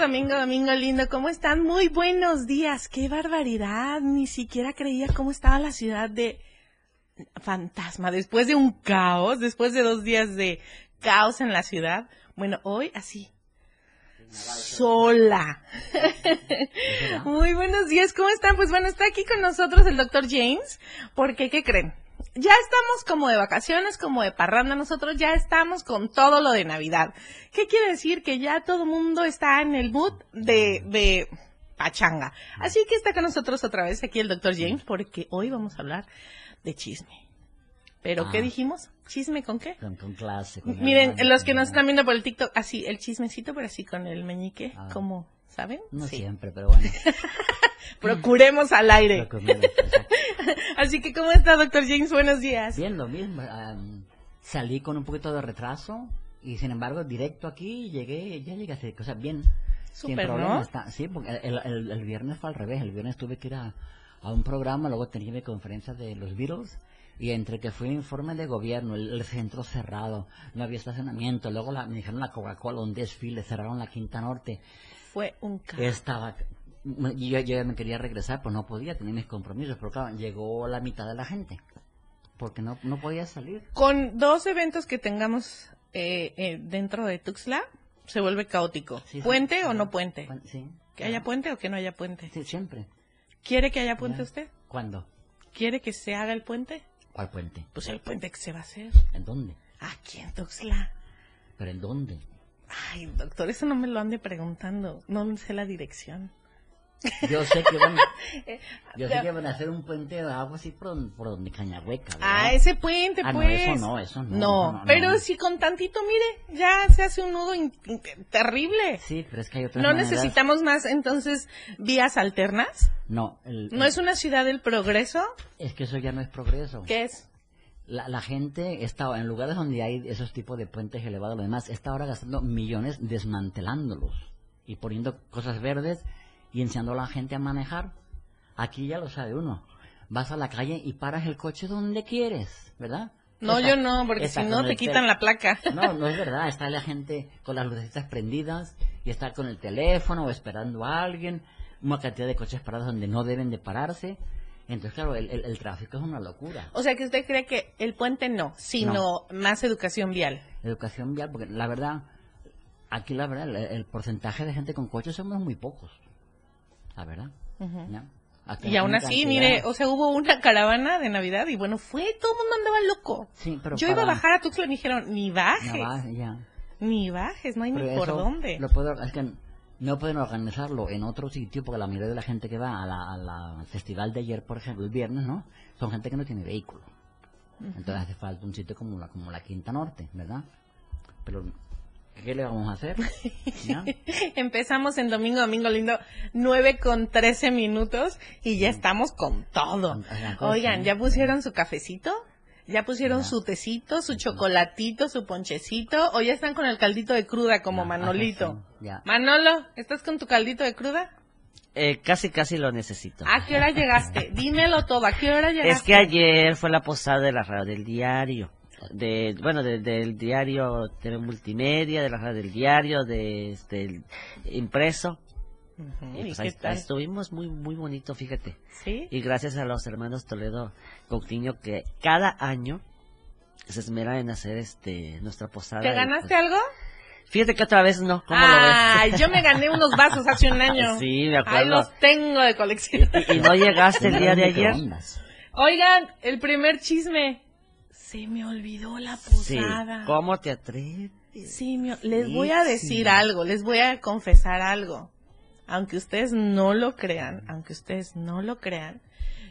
domingo, domingo lindo, ¿cómo están? Muy buenos días, qué barbaridad, ni siquiera creía cómo estaba la ciudad de fantasma, después de un caos, después de dos días de caos en la ciudad. Bueno, hoy así, sola. Muy buenos días, ¿cómo están? Pues bueno, está aquí con nosotros el doctor James, porque, ¿qué creen? Ya estamos como de vacaciones, como de parranda, nosotros ya estamos con todo lo de Navidad. ¿Qué quiere decir? Que ya todo el mundo está en el mood de, de pachanga. Así que está con nosotros otra vez aquí el doctor James, porque hoy vamos a hablar de chisme. ¿Pero qué ah. dijimos? ¿Chisme con qué? Con, clase. Miren, los que nos están viendo por el TikTok, así, el chismecito, pero así con el meñique, ah. como, ¿saben? No siempre, pero bueno. Procuremos al aire. Así que, ¿cómo está, doctor James? Buenos días. Bien, lo mismo. salí con un poquito de retraso y, sin embargo, directo aquí llegué, ya llegué a o sea, bien. sin problema. sí, porque el, viernes fue al revés. El viernes tuve que ir a, un programa, luego tenía mi conferencia de los Beatles y entre que fue un informe de gobierno, el, centro cerrado, no había estacionamiento, luego la, me dijeron la Coca-Cola, un desfile, cerraron la Quinta Norte. Fue un caos. Estaba yo, ya me quería regresar, pues no podía, tenía mis compromisos, pero claro, llegó la mitad de la gente, porque no, no podía salir. Con dos eventos que tengamos eh, eh, dentro de Tuxtla, se vuelve caótico. ¿Puente o no puente? Sí. ¿Que haya puente o que no haya puente? Sí, siempre. ¿Quiere que haya puente usted? ¿Cuándo? ¿Quiere que se haga el puente? ¿Cuál puente? Pues el puente que se va a hacer. ¿En dónde? Aquí en Tuxtla. ¿Pero en dónde? Ay, doctor, eso no me lo ande preguntando. No sé la dirección. Yo sé que van, yo sé que van a hacer un puente de agua así por, donde Cañahueca. Ah, ese puente, ah, pues. No, eso no, eso no. No, pero si con tantito, mire, ya se hace un nudo terrible. Sí, pero es que hay otras ¿No necesitamos más, entonces, vías alternas? No. ¿No es una ciudad del progreso? Es que eso ya no es progreso. ¿Qué es? La, la, gente está, en lugares donde hay esos tipos de puentes elevados, lo demás, está ahora gastando millones desmantelándolos y poniendo cosas verdes y enseñando a la gente a manejar. Aquí ya lo sabe uno. Vas a la calle y paras el coche donde quieres, ¿verdad? No, yo no, porque si no te quitan la placa. No, no es verdad. Está la gente con las lucecitas prendidas y está con el teléfono o esperando a alguien. Una cantidad de coches parados donde no deben de pararse. Entonces, claro, el, tráfico es una locura. O sea, que usted cree que el puente no, sino más educación vial. Educación vial, porque la verdad, aquí la verdad, el porcentaje de gente con coches somos muy pocos la verdad. Y aún así, mire, o sea, hubo una caravana de Navidad y bueno, fue, todo el mundo andaba loco. Yo iba a bajar a Tuxtla y me dijeron, ni bajes. Ni bajes, no hay ni por dónde. Lo puedo, es que no pueden organizarlo en otro sitio porque la mayoría de la gente que va a la, al festival de ayer, por ejemplo, el viernes, ¿no? Son gente que no tiene vehículo. Entonces hace falta un sitio como la, como la Quinta Norte, ¿verdad? Pero ¿Qué le vamos a hacer? Empezamos en domingo, domingo lindo, 9 con 13 minutos y ya estamos con todo. Oigan, ¿ya pusieron su cafecito? ¿Ya pusieron su tecito, su chocolatito, su ponchecito? ¿O ya están con el caldito de cruda como Manolito? Manolo, ¿estás con tu caldito de cruda? Eh, casi, casi lo necesito. ¿A qué hora llegaste? Dímelo todo, ¿a qué hora llegaste? Es que ayer fue la posada de la radio del diario de bueno del diario TV Multimedia, de la radio del diario, de este impreso. Y pues estuvimos muy muy bonito, fíjate. Y gracias a los hermanos Toledo Coutinho que cada año se esmeran en hacer este nuestra posada. ¿Te ganaste algo? Fíjate que otra vez no. ¿Cómo Ay, yo me gané unos vasos hace un año. Sí, me acuerdo. Ahí los tengo de colección. ¿Y, no llegaste el día de ayer? Oigan, el primer chisme. Se me olvidó la posada. ¿Cómo te atreves? Sí, les voy a decir algo, les voy a confesar algo. Aunque ustedes no lo crean, aunque ustedes no lo crean,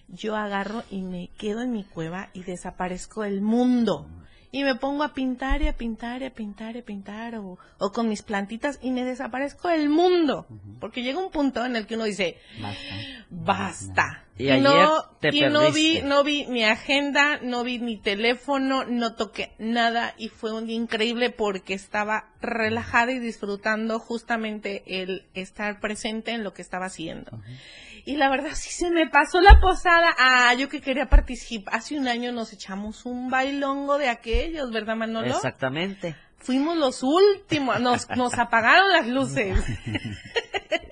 yo agarro y me quedo en mi cueva y desaparezco del mundo. Y me pongo a pintar y a pintar y a pintar y a pintar o, o con mis plantitas y me desaparezco del mundo. Porque llega un punto en el que uno dice, basta. Y, ayer no, te y no vi, no vi mi agenda, no vi mi teléfono, no toqué nada y fue un día increíble porque estaba relajada y disfrutando justamente el estar presente en lo que estaba haciendo. Y la verdad sí se me pasó la posada. Ah, yo que quería participar. Hace un año nos echamos un bailongo de aquellos, ¿verdad, Manolo? Exactamente. Fuimos los últimos, nos, nos apagaron las luces.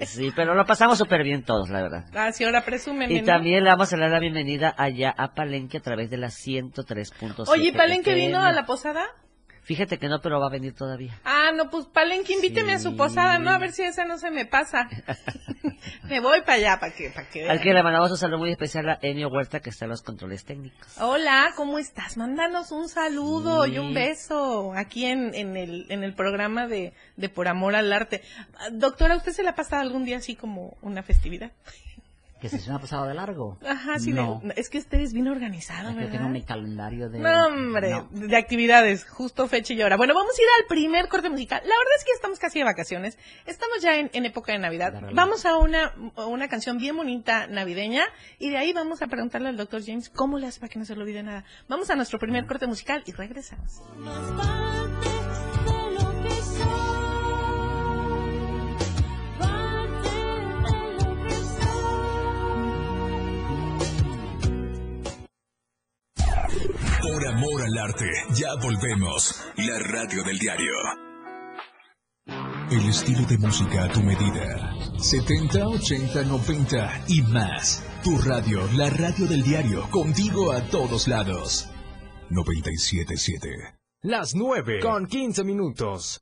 Sí, pero lo pasamos súper bien todos, la verdad. Ah, sí, ahora presúmeme, Y también le vamos a dar la bienvenida allá a Palenque a través de la 103.7. Oye, ¿Palenque FM. vino a la posada? Fíjate que no, pero va a venir todavía. Ah, no, pues Palenque, invíteme a su posada, ¿no? A ver si esa no se me pasa. me voy para allá, para que, para que Al que vean. le mandamos un saludo muy especial a Enio Huerta, que está en los controles técnicos. Hola, ¿cómo estás? Mándanos un saludo Sí. y un beso aquí en, en, el, en el programa de, de Por Amor al Arte. Ah, Doctora, ¿usted se la ha pasado algún día así como una festividad? Que se me ha pasado de largo. Ajá, sí, de- no. es que usted es bien organizado, Es ¿verdad? tengo mi calendario de... No, hombre, No. de actividades, justo fecha y hora. Bueno, vamos a ir al primer corte musical. La verdad es que estamos casi de vacaciones. Estamos ya en, en época de Navidad. De. Vamos a una, una canción bien bonita navideña y de ahí vamos a preguntarle al doctor James cómo le hace para que no se le olvide nada. Vamos a nuestro primer corte musical y regresamos. Al arte, ya volvemos. La radio del diario. El estilo de música a tu medida. 70, 80, 90 y más. Tu radio, la radio del diario, contigo a todos lados. 977. Las 9 con 15 minutos.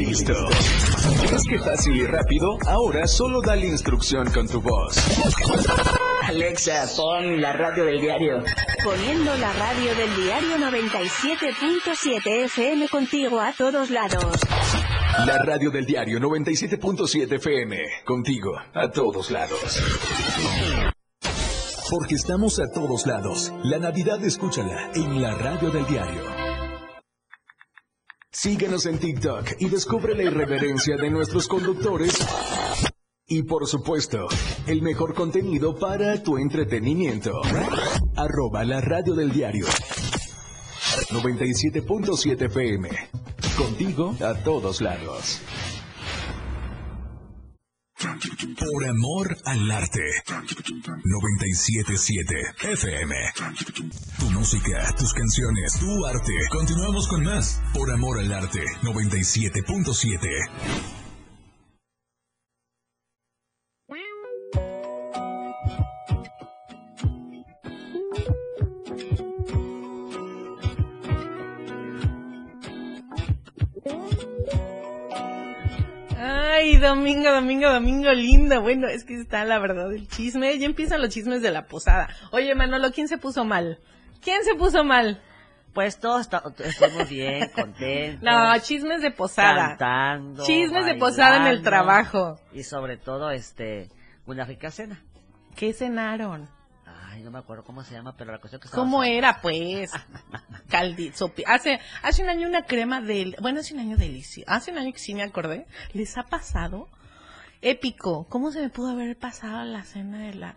listo. ¿Crees que fácil y rápido? Ahora solo dale instrucción con tu voz. Alexa, pon la radio del diario. Poniendo la radio del diario 97.7 FM contigo a todos lados. La radio del diario 97.7 FM. Contigo, a todos lados. Porque estamos a todos lados. La Navidad escúchala en la radio del diario. Síguenos en TikTok y descubre la irreverencia de nuestros conductores. Y por supuesto, el mejor contenido para tu entretenimiento. Arroba la radio del diario. 97.7 FM. Contigo a todos lados. Por amor al arte. 977 FM. Tu música, tus canciones, tu arte. Continuamos con más. Por amor al arte. 97.7. Ay, domingo, domingo, domingo lindo. Bueno, es que está la verdad el chisme. Ya empiezan los chismes de la posada. Oye, Manolo, ¿quién se puso mal? ¿Quién se puso mal? Pues todos estamos bien, contentos. No, chismes de posada. Cantando. Chismes de posada en el trabajo. Y sobre todo, este, una rica cena. ¿Qué cenaron? Ay, no me acuerdo cómo se llama, pero la cuestión que estaba ¿Cómo sabrosa. era, pues? Caldito. Hace, hace un año una crema de... Bueno, hace un año delicioso. Hace un año que sí me acordé. ¿Les ha pasado? Épico. ¿Cómo se me pudo haber pasado la cena de la...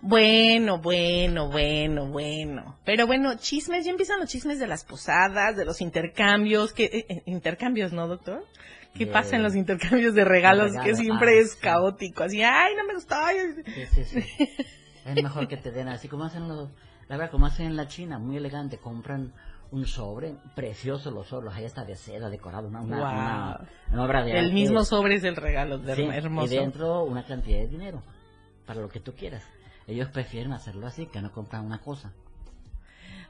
Bueno, bueno, bueno, bueno. Pero bueno, chismes. Ya empiezan los chismes de las posadas, de los intercambios. que eh, eh, Intercambios, ¿no, doctor? ¿Qué De- pasa en los intercambios de regalos? Que siempre ah, es sí. caótico. Así, ay, no me gustó. ay". Sí, sí, sí. Es mejor que te den así como hacen los, la verdad, como hacen en la China, muy elegante, compran un sobre, precioso los sobres, ahí está de seda decorado, una, una, Guau. una- una obra de El arte. mismo sobre es el regalo, de Sí, hermoso. Y dentro una cantidad de dinero, para lo que tú quieras. Ellos prefieren hacerlo así, que no compran una cosa.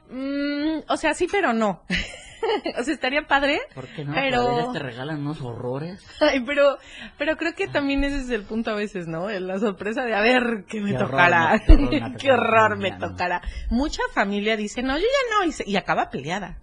Mm, o sea, sí, pero no. o sea, estaría padre. ¿Por qué no? Pero- te regalan unos horrores. Ay, pero, pero creo que también ese es el punto a veces, ¿no? La sorpresa de a ver qué me Qué tocará. qué horror me qué horror me tocará. Mucha familia dice, no, yo ya no, y, se- y acaba peleada.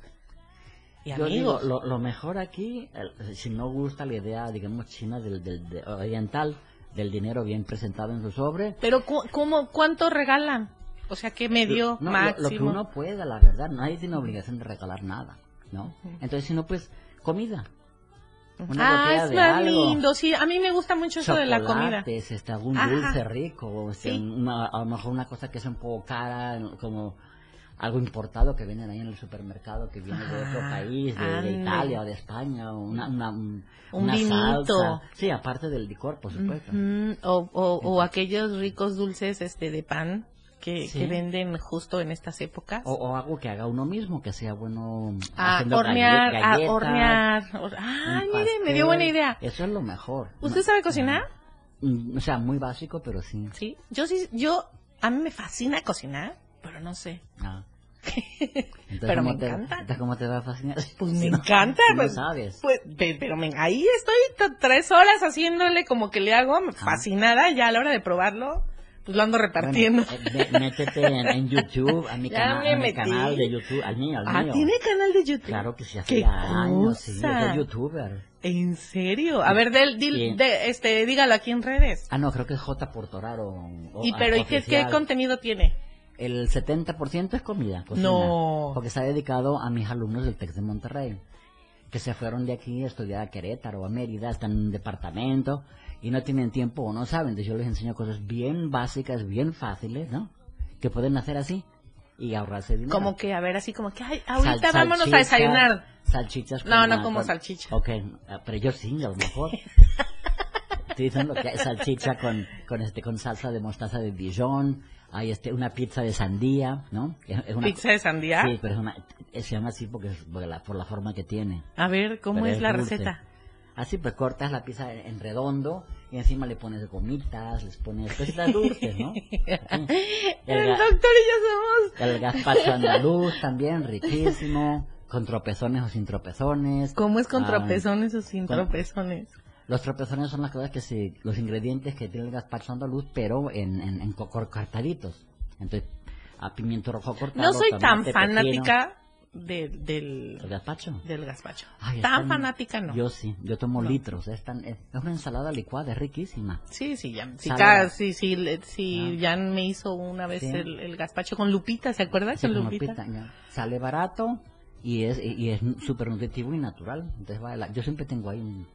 Y Yo digo, lo, lo mejor aquí, el- si no gusta la idea, digamos, china del, del- de- oriental, del dinero bien presentado en su sobre, Pero, cu- ¿cómo, ¿cuánto regalan? O sea, ¿qué medio no, lo- máximo? Lo, que uno pueda, la verdad, nadie tiene obligación de regalar nada, ¿no? Entonces, si no, pues, comida. Una ah, es más lindo, sí. A mí me gusta mucho eso de la comida. este, algún Ajá. dulce rico, o sea, Sí. una- a lo mejor una cosa que es un poco cara, como algo importado que venden ahí en el supermercado, que viene de otro Ah, país, de, de. Italia o de España, o una, una, un- Un una salsa. Sí, aparte del licor, por supuesto. Ujú, o, o, o aquellos ricos dulces este de pan que, Sí. que venden justo en estas épocas. O, o algo que haga uno mismo, que sea bueno a haciendo hornear, galle- a galletas, hornear. hor- un Ay, mire, me dio buena idea. Eso es lo mejor. ¿Usted sabe cocinar? Mm, O sea, muy básico, pero sí. Sí. Yo sí, yo, a mí me fascina cocinar, pero no sé. Ah. Entonces, Pero ¿cómo me te- encanta. entonces, ¿Cómo te va a fascinar? Pues me no- encanta, si no pues, sabes. pues, pe- pero me- ahí estoy tres horas haciéndole como que le hago, fascinada, ya a la hora de probarlo, pues lo ando repartiendo. Bueno, eh, métete en, en YouTube, a mi, Ya cana- me a mi metí. canal de YouTube, al mío, al ah, mío. ¿tiene canal de YouTube? Claro que sí, hace ¡Qué ya años, sí, soy youtuber. ¿En serio? A ver, del, de, este, dígalo aquí en redes. Ah, no, creo que es J. Portoraro. o- y pero, ¿y qué, contenido tiene? El 70% es comida, cocina. No. Porque está dedicado a mis alumnos del TEC de Monterrey, que se fueron de aquí a estudiar a Querétaro a Mérida, están en un departamento y no tienen tiempo o no saben. Entonces yo les enseño cosas bien básicas, bien fáciles, ¿no? Que pueden hacer así y ahorrarse dinero. Como que, a ver, así como que, ay, ahorita Sal- vámonos a desayunar. Salchichas No, no como con- salchicha. Ok, ah, pero yo sí, a lo mejor. Estoy diciendo que hay salchicha con, con, este, con salsa de mostaza de Dijon, hay este, una pizza de sandía, ¿no? Es, es una- ¿Pizza de sandía? Sí, pero es una, eh, se llama así porque, es- porque la, por la forma que tiene. A ver, ¿cómo Pero es la dulce. receta? Así pues cortas la pizza en, redondo y encima le pones gomitas, les pones cositas dulces, ¿no? El, El doctor y yo somos... el gazpacho andaluz también, riquísimo, con tropezones o sin tropezones. ¿Cómo es con Ah, tropezones o sin con- tropezones? Los tropezones son las cosas que se, los ingredientes que tiene el gazpacho andaluz, pero en, en, en co- cor- cortaditos. Entonces, a pimiento rojo cortado. No soy tan fanática de- del. ¿El gazpacho? del gazpacho. Ay, tan fanática no. Yo sí, yo tomo No. litros. Es, tan- es una ensalada licuada, es riquísima. Sí, sí, ya, sí, Salada. ca- sí, sí, sí, Ah. ya me hizo una vez Sí. el, el gazpacho con Lupita, ¿se acuerda? Sí, con con Lupita. lupita, ya. Sale barato y es y es súper nutritivo y natural. Entonces, la- yo siempre tengo ahí un,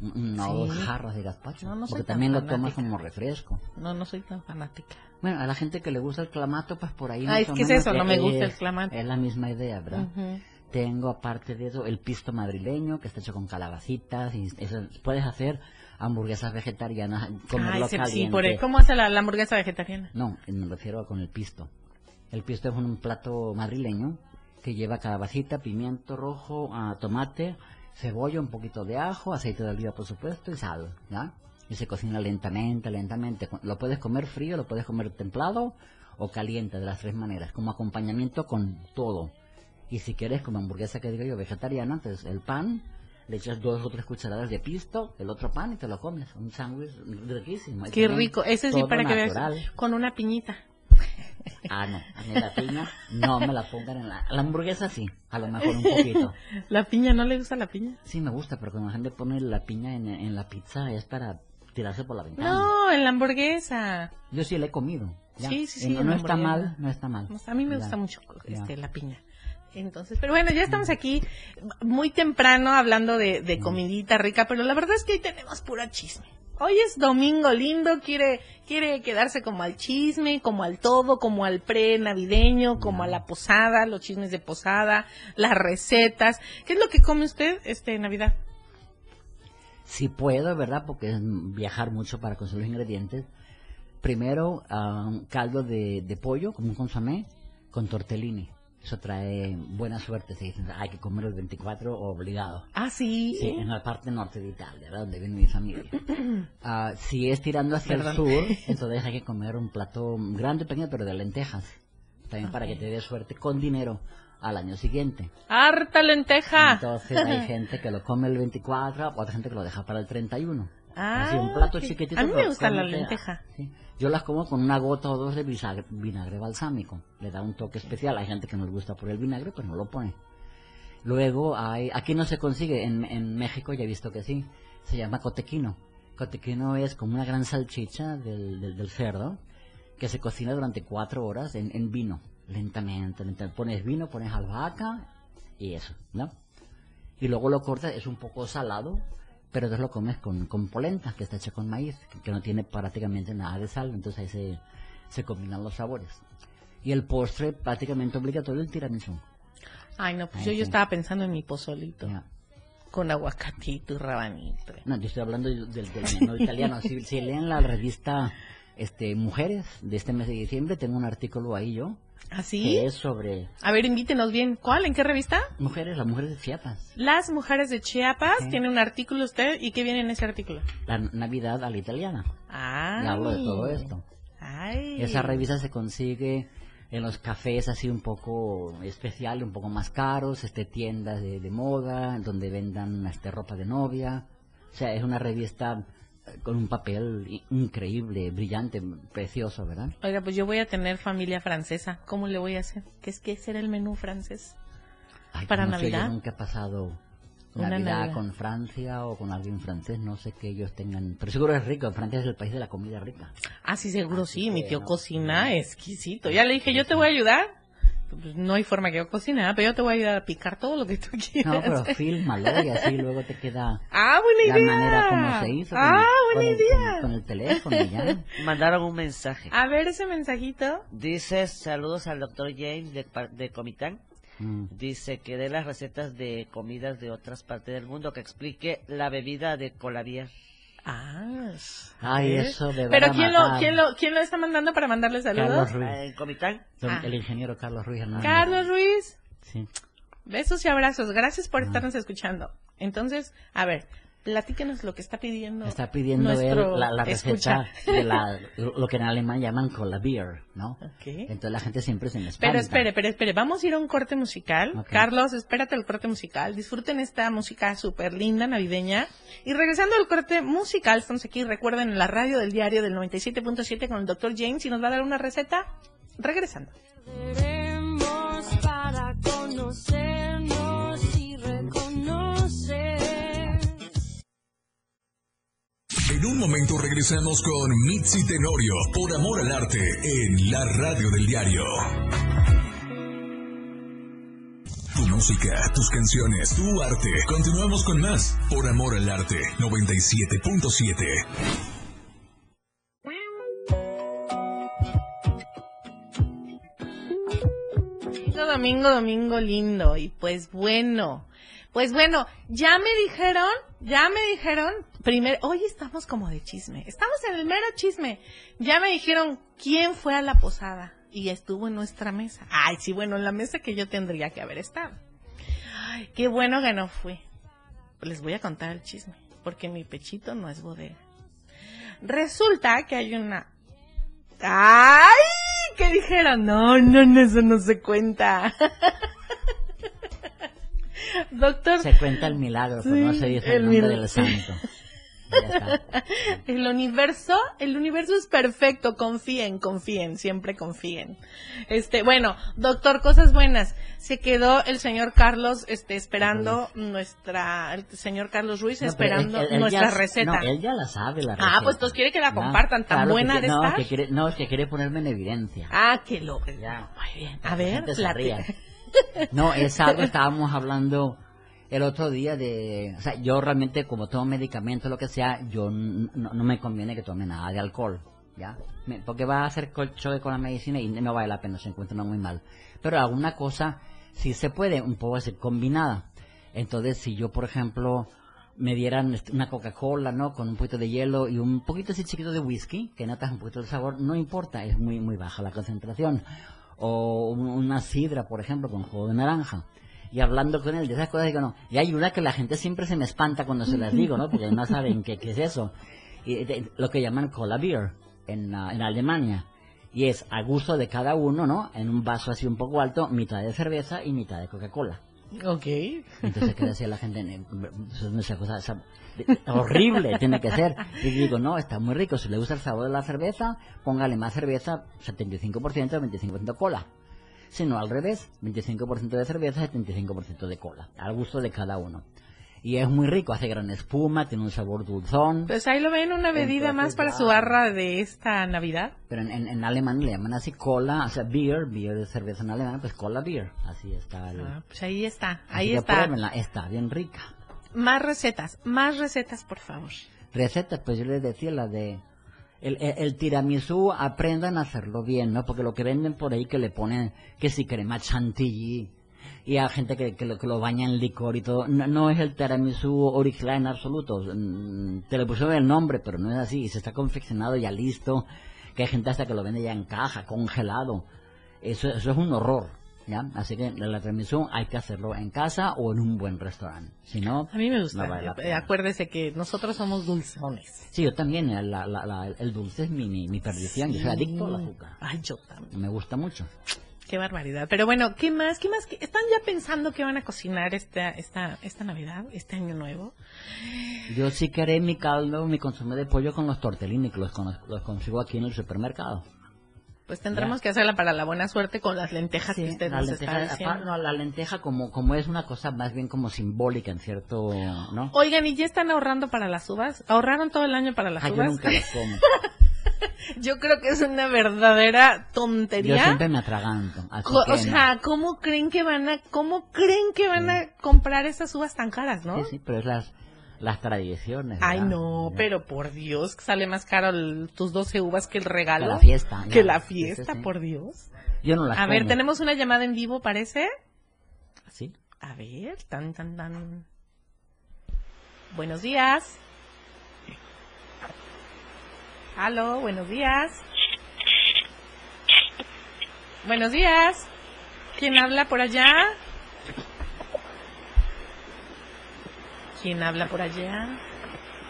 un- una o Sí. dos jarras de gazpacho. No, no soy porque tan también lo tomas fanática. como refresco. No, no soy tan fanática. Bueno, a la gente que le gusta el clamato, pues por ahí Ah, es o que es eso, no me gusta el es- clamato. Es la misma idea, ¿verdad? Ujú. Tengo, aparte de eso, el pisto madrileño, que está hecho con calabacitas. Y eso, puedes hacer hamburguesas vegetarianas, comerlo Ay, sí, sí, caliente. por ahí. ¿Cómo hace la, la hamburguesa vegetariana? No, me refiero a con el pisto. El pisto es un plato madrileño que lleva calabacita, pimiento rojo, ah, tomate, cebolla, un poquito de ajo, aceite de oliva, por supuesto, y sal, ¿ya? Y se cocina lentamente, lentamente. Lo puedes comer frío, lo puedes comer templado o caliente, de las tres maneras, como acompañamiento con todo. Y si quieres, como hamburguesa que digo yo, vegetariana, entonces el pan, le echas dos o tres cucharadas de pisto, el otro pan y te lo comes. Un sándwich riquísimo. Qué rico. Ese sí, para que veas. Con una piñita. Ah, no, a mí la piña no me la pongan en la... La hamburguesa sí, a lo mejor un poquito. ¿La piña no le gusta la piña? Sí me gusta, pero cuando la gente pone la piña en, en la pizza es para tirarse por la ventana. No, en la hamburguesa. Yo sí la he comido. ya. Sí, sí, sí, no, no está mal, no está mal. A mí me Ya, gusta mucho este, la piña. Entonces, pero bueno, ya estamos aquí muy temprano hablando de, de comidita rica, pero la verdad es que hoy tenemos pura chisme. Hoy es domingo lindo, quiere, quiere quedarse como al chisme, como al todo, como al pre-navideño, como a la posada, los chismes de posada, las recetas. ¿Qué es lo que come usted este Navidad? Si puedo, ¿verdad? Porque es viajar mucho para conseguir los ingredientes. Primero, un caldo de, de pollo, como un consomé, con tortellini. Eso trae buena suerte, se dice. Hay que comer el 24 obligado. Ah, sí. Sí, en la parte norte de Italia, ¿verdad? Donde viene mi familia. Ah, si es tirando hacia Perdón. el sur, entonces hay que comer un plato grande, pequeño, pero de lentejas. también para que te dé suerte con dinero al año siguiente. Harta lenteja. Entonces hay gente que lo come el 24, otra gente que lo deja para el 31. Ah, Así un plato ok. chiquitito. A mí me gusta la lenteja. sí. Yo las como con una gota o dos de vinagre, balsámico. Le da un toque especial. Hay gente que no le gusta por el vinagre, pues no lo pone. Luego hay, aquí no se consigue, en, México ya he visto que sí, se llama cotequino. Cotequino es como una gran salchicha del, cerdo que se cocina durante cuatro horas en, en vino, lentamente, lentamente. Pones vino, pones albahaca y eso, ¿no? Y luego lo cortas, es un poco salado, pero entonces lo comes con, con polenta, que está hecha con maíz, que, que no tiene prácticamente nada de sal, entonces ahí se, se combinan los sabores. Y el postre prácticamente obligatorio el tiramisú. Ay, no, pues yo, yo estaba pensando en mi pozolito. Con aguacatito y rabanito. No, yo estoy hablando del, del menú italiano. Si, si leen la revista este, Mujeres de este mes de diciembre, tengo un artículo ahí yo, ¿Así? que es sobre A ver, invítenos bien. ¿Cuál? ¿En qué revista? mujeres, las mujeres de Chiapas. Las mujeres de Chiapas. Sí. Tiene un artículo usted. ¿Y qué viene en ese artículo? La Navidad a la italiana. Ah. Hablo de todo esto. Ay. Esa revista se consigue en los cafés así un poco especial, un poco más caros, este tiendas de, de moda, donde vendan este ropa de novia. O sea, es una revista con un papel increíble, brillante, precioso, ¿verdad? Oiga, pues yo voy a tener familia francesa. ¿Cómo le voy a hacer? ¿Qué es que será el menú francés? Ay, ¿Para no sé, Navidad? yo nunca he pasado Navidad, Navidad. con Francia o con alguien francés, no sé que ellos tengan, pero seguro es rico, Francia es el país de la comida rica. Ah, sí, seguro Así sí. Mi tío no. cocina exquisito. Ya le dije, yo te voy a ayudar. Pues no hay forma que yo cocine, ¿ah? pero yo te voy a ayudar a picar todo lo que tú quieras. No, pero fílmalo y así luego te queda Ah, buena la idea. manera como se hizo. con- Ah, con, buena el, idea. con- con el teléfono y ya. Mandaron un mensaje. A ver ese mensajito. Dice saludos al doctor James de, pa- de Comitán. Mm. Dice que dé las recetas de comidas de otras partes del mundo, que explique la bebida de colavier. Ah. Ay, ¿eh? eso me Pero ¿quién lo, quién, lo, ¿quién lo está mandando para mandarle saludos? Carlos Ruiz. Ah, En Comitán. Don- Ah. El ingeniero Carlos Ruiz Hernández. Carlos Ruiz. Sí. Besos y abrazos. Gracias Ah. por estarnos escuchando. Entonces, a ver, platíquenos lo que está pidiendo. Está pidiendo él la, la escucha. receta de la, lo que en alemán llaman cola beer, ¿no? Ok. Entonces la gente siempre se me espanta. Pero espere, pero espere, vamos a ir a un corte musical. Ok. Carlos, espérate el corte musical. Disfruten esta música súper linda, navideña. Y regresando al corte musical, estamos aquí, recuerden, en la radio del diario del 97.7 con el doctor James y nos va a dar una receta. Regresando. Veremos para conocernos En un momento regresamos con Mitzi Tenorio por Amor al Arte en la radio del diario. Tu música, tus canciones, tu arte. Continuamos con más por Amor al Arte 97.7. Domingo, domingo, lindo. Y pues bueno, pues bueno, ya me dijeron, ya me dijeron, primero, hoy estamos como de chisme, estamos en el mero chisme. Ya me dijeron quién fue a la posada y estuvo en nuestra mesa. Ay, sí, bueno, en la mesa que yo tendría que haber estado. Ay, qué bueno que no fui. Les voy a contar el chisme, porque mi pechito no es bodega. Resulta que hay una ¡Ay! ¿Qué dijeron? No, no, no, eso no se cuenta. Doctor, Se cuenta el milagro, pero no Sí, se dice el el nombre del santo. El universo, el universo es perfecto, confíen, confíen, siempre confíen. Este, bueno, doctor, cosas buenas. Se quedó el señor Carlos, este, esperando nuestra, el señor Carlos Ruiz No, esperando él- él- él nuestra ya- receta. No, él ya la sabe, la Ah, pues, entonces quiere que la compartan, tan claro que buena quiere- de no, estar. que quiere, no, es que quiere ponerme en evidencia. Ah, que lo, Ya. muy bien. La A ver, ría. No, es algo, estábamos hablando el otro día de, o sea, yo realmente como tomo medicamento, lo que sea, yo no, no me conviene que tome nada de alcohol, ¿ya? Me- porque va a hacer choque con la medicina y no vale la pena, se encuentra muy mal. Pero alguna cosa sí se puede, un poco así, combinada. Entonces, si yo, por ejemplo, me dieran una Coca-Cola, ¿no? Con un poquito de hielo y un poquito así chiquito de whisky, que notas un poquito el sabor, no importa, es muy, muy baja la concentración. O un- una sidra, por ejemplo, con jugo de naranja. Y hablando con él de esas cosas, digo, no. Y hay una que la gente siempre se me espanta cuando se las digo, ¿no? Porque no saben qué, qué es eso. Y de- lo que llaman cola beer en, ah, en Alemania. Y es a gusto de cada uno, ¿no? En un vaso así un poco alto, mitad de cerveza y mitad de Coca-Cola. Ok. Entonces, ¿qué decía la gente? Eso es una cosa esa- horrible, tiene que ser. Y digo, no, está muy rico. Si le gusta el sabor de la cerveza, póngale más cerveza, 75%, 25% cola. Si no, al revés, 25% de cerveza, 75% de cola. Al gusto de cada uno. Y es muy rico, hace gran espuma, tiene un sabor dulzón. Pues ahí lo ven, una bebida más Entonces, para ya. su barra de esta Navidad. Pero en, en, en alemán le llaman así cola, o sea, beer, beer de cerveza en alemán, pues cola beer. Así está. El, Ah, pues ahí está, ahí está. pruébenla, está bien rica. Más recetas, más recetas, por favor. recetas, pues yo les decía la de el, el, tiramisú, aprendan a hacerlo bien, ¿no? Porque lo que venden por ahí que le ponen que si crema chantilly y a gente que, que, lo, que lo baña en licor y todo, no, no es el tiramisú original en absoluto. Mm, Te le pusieron el nombre, pero no es así. Se está confeccionado ya listo, que hay gente hasta que lo vende ya en caja, congelado. Eso, eso es un horror. ¿Ya? Así que la tiramisú hay que hacerlo en casa o en un buen restaurante. Si no, A mí me gusta. no vale Eh. Acuérdese que nosotros somos dulzones. Sí, yo también, eh, la- la- la- el dulce es mi, mi, mi perdición, yo soy adicto al azúcar, Ay, yo también. me gusta mucho. Qué barbaridad. Pero bueno, ¿qué más? ¿Qué más? ¿Qué- ¿Están ya pensando qué van a cocinar esta, esta, esta Navidad, este año nuevo? Yo sí que haré mi caldo, mi consumo de pollo con los tortellini, que los, los consigo aquí en el supermercado. Pues tendremos que hacerla para la buena suerte con las lentejas que usted la nos lenteja, está diciendo. no, la lenteja como, como es una cosa más bien como simbólica en cierto, ¿no? Oigan, ¿y ya están ahorrando para las uvas? ¿Ahorraron todo el año para las Ah, yo uvas? nunca las como. Yo creo que es una verdadera Yo tontería. siempre me atraganto. o no. sea, ¿cómo creen que van a, cómo creen que van a comprar esas uvas tan caras, no? Sí, sí, pero es las, las tradiciones. Ay, no, pero por Dios, sale más caro el- tus 12 uvas que el regalo. Que la fiesta, Que la fiesta, sí, por Dios. Yo no las A ver, tenemos una llamada en vivo, parece. ¿Sí? A ver, tan, tan, tan. Buenos días. Aló, buenos días. Buenos días. ¿Quién habla por allá? ¿Quién habla por allá?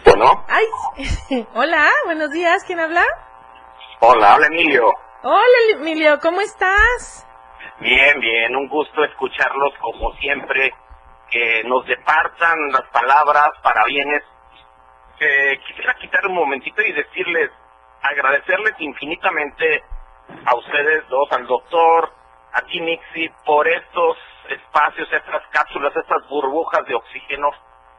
Bueno, ¡Ay! Hola, buenos días. ¿Quién habla? hola, habla Emilio. Hola, Emilio, ¿cómo estás? Bien, bien, un gusto escucharlos como siempre, que nos departan las palabras para bienes. Eh, quisiera quitar un momentito y decirles, agradecerles infinitamente a ustedes dos, al doctor, a ti Nixie, por estos espacios, estas cápsulas, estas burbujas de oxígeno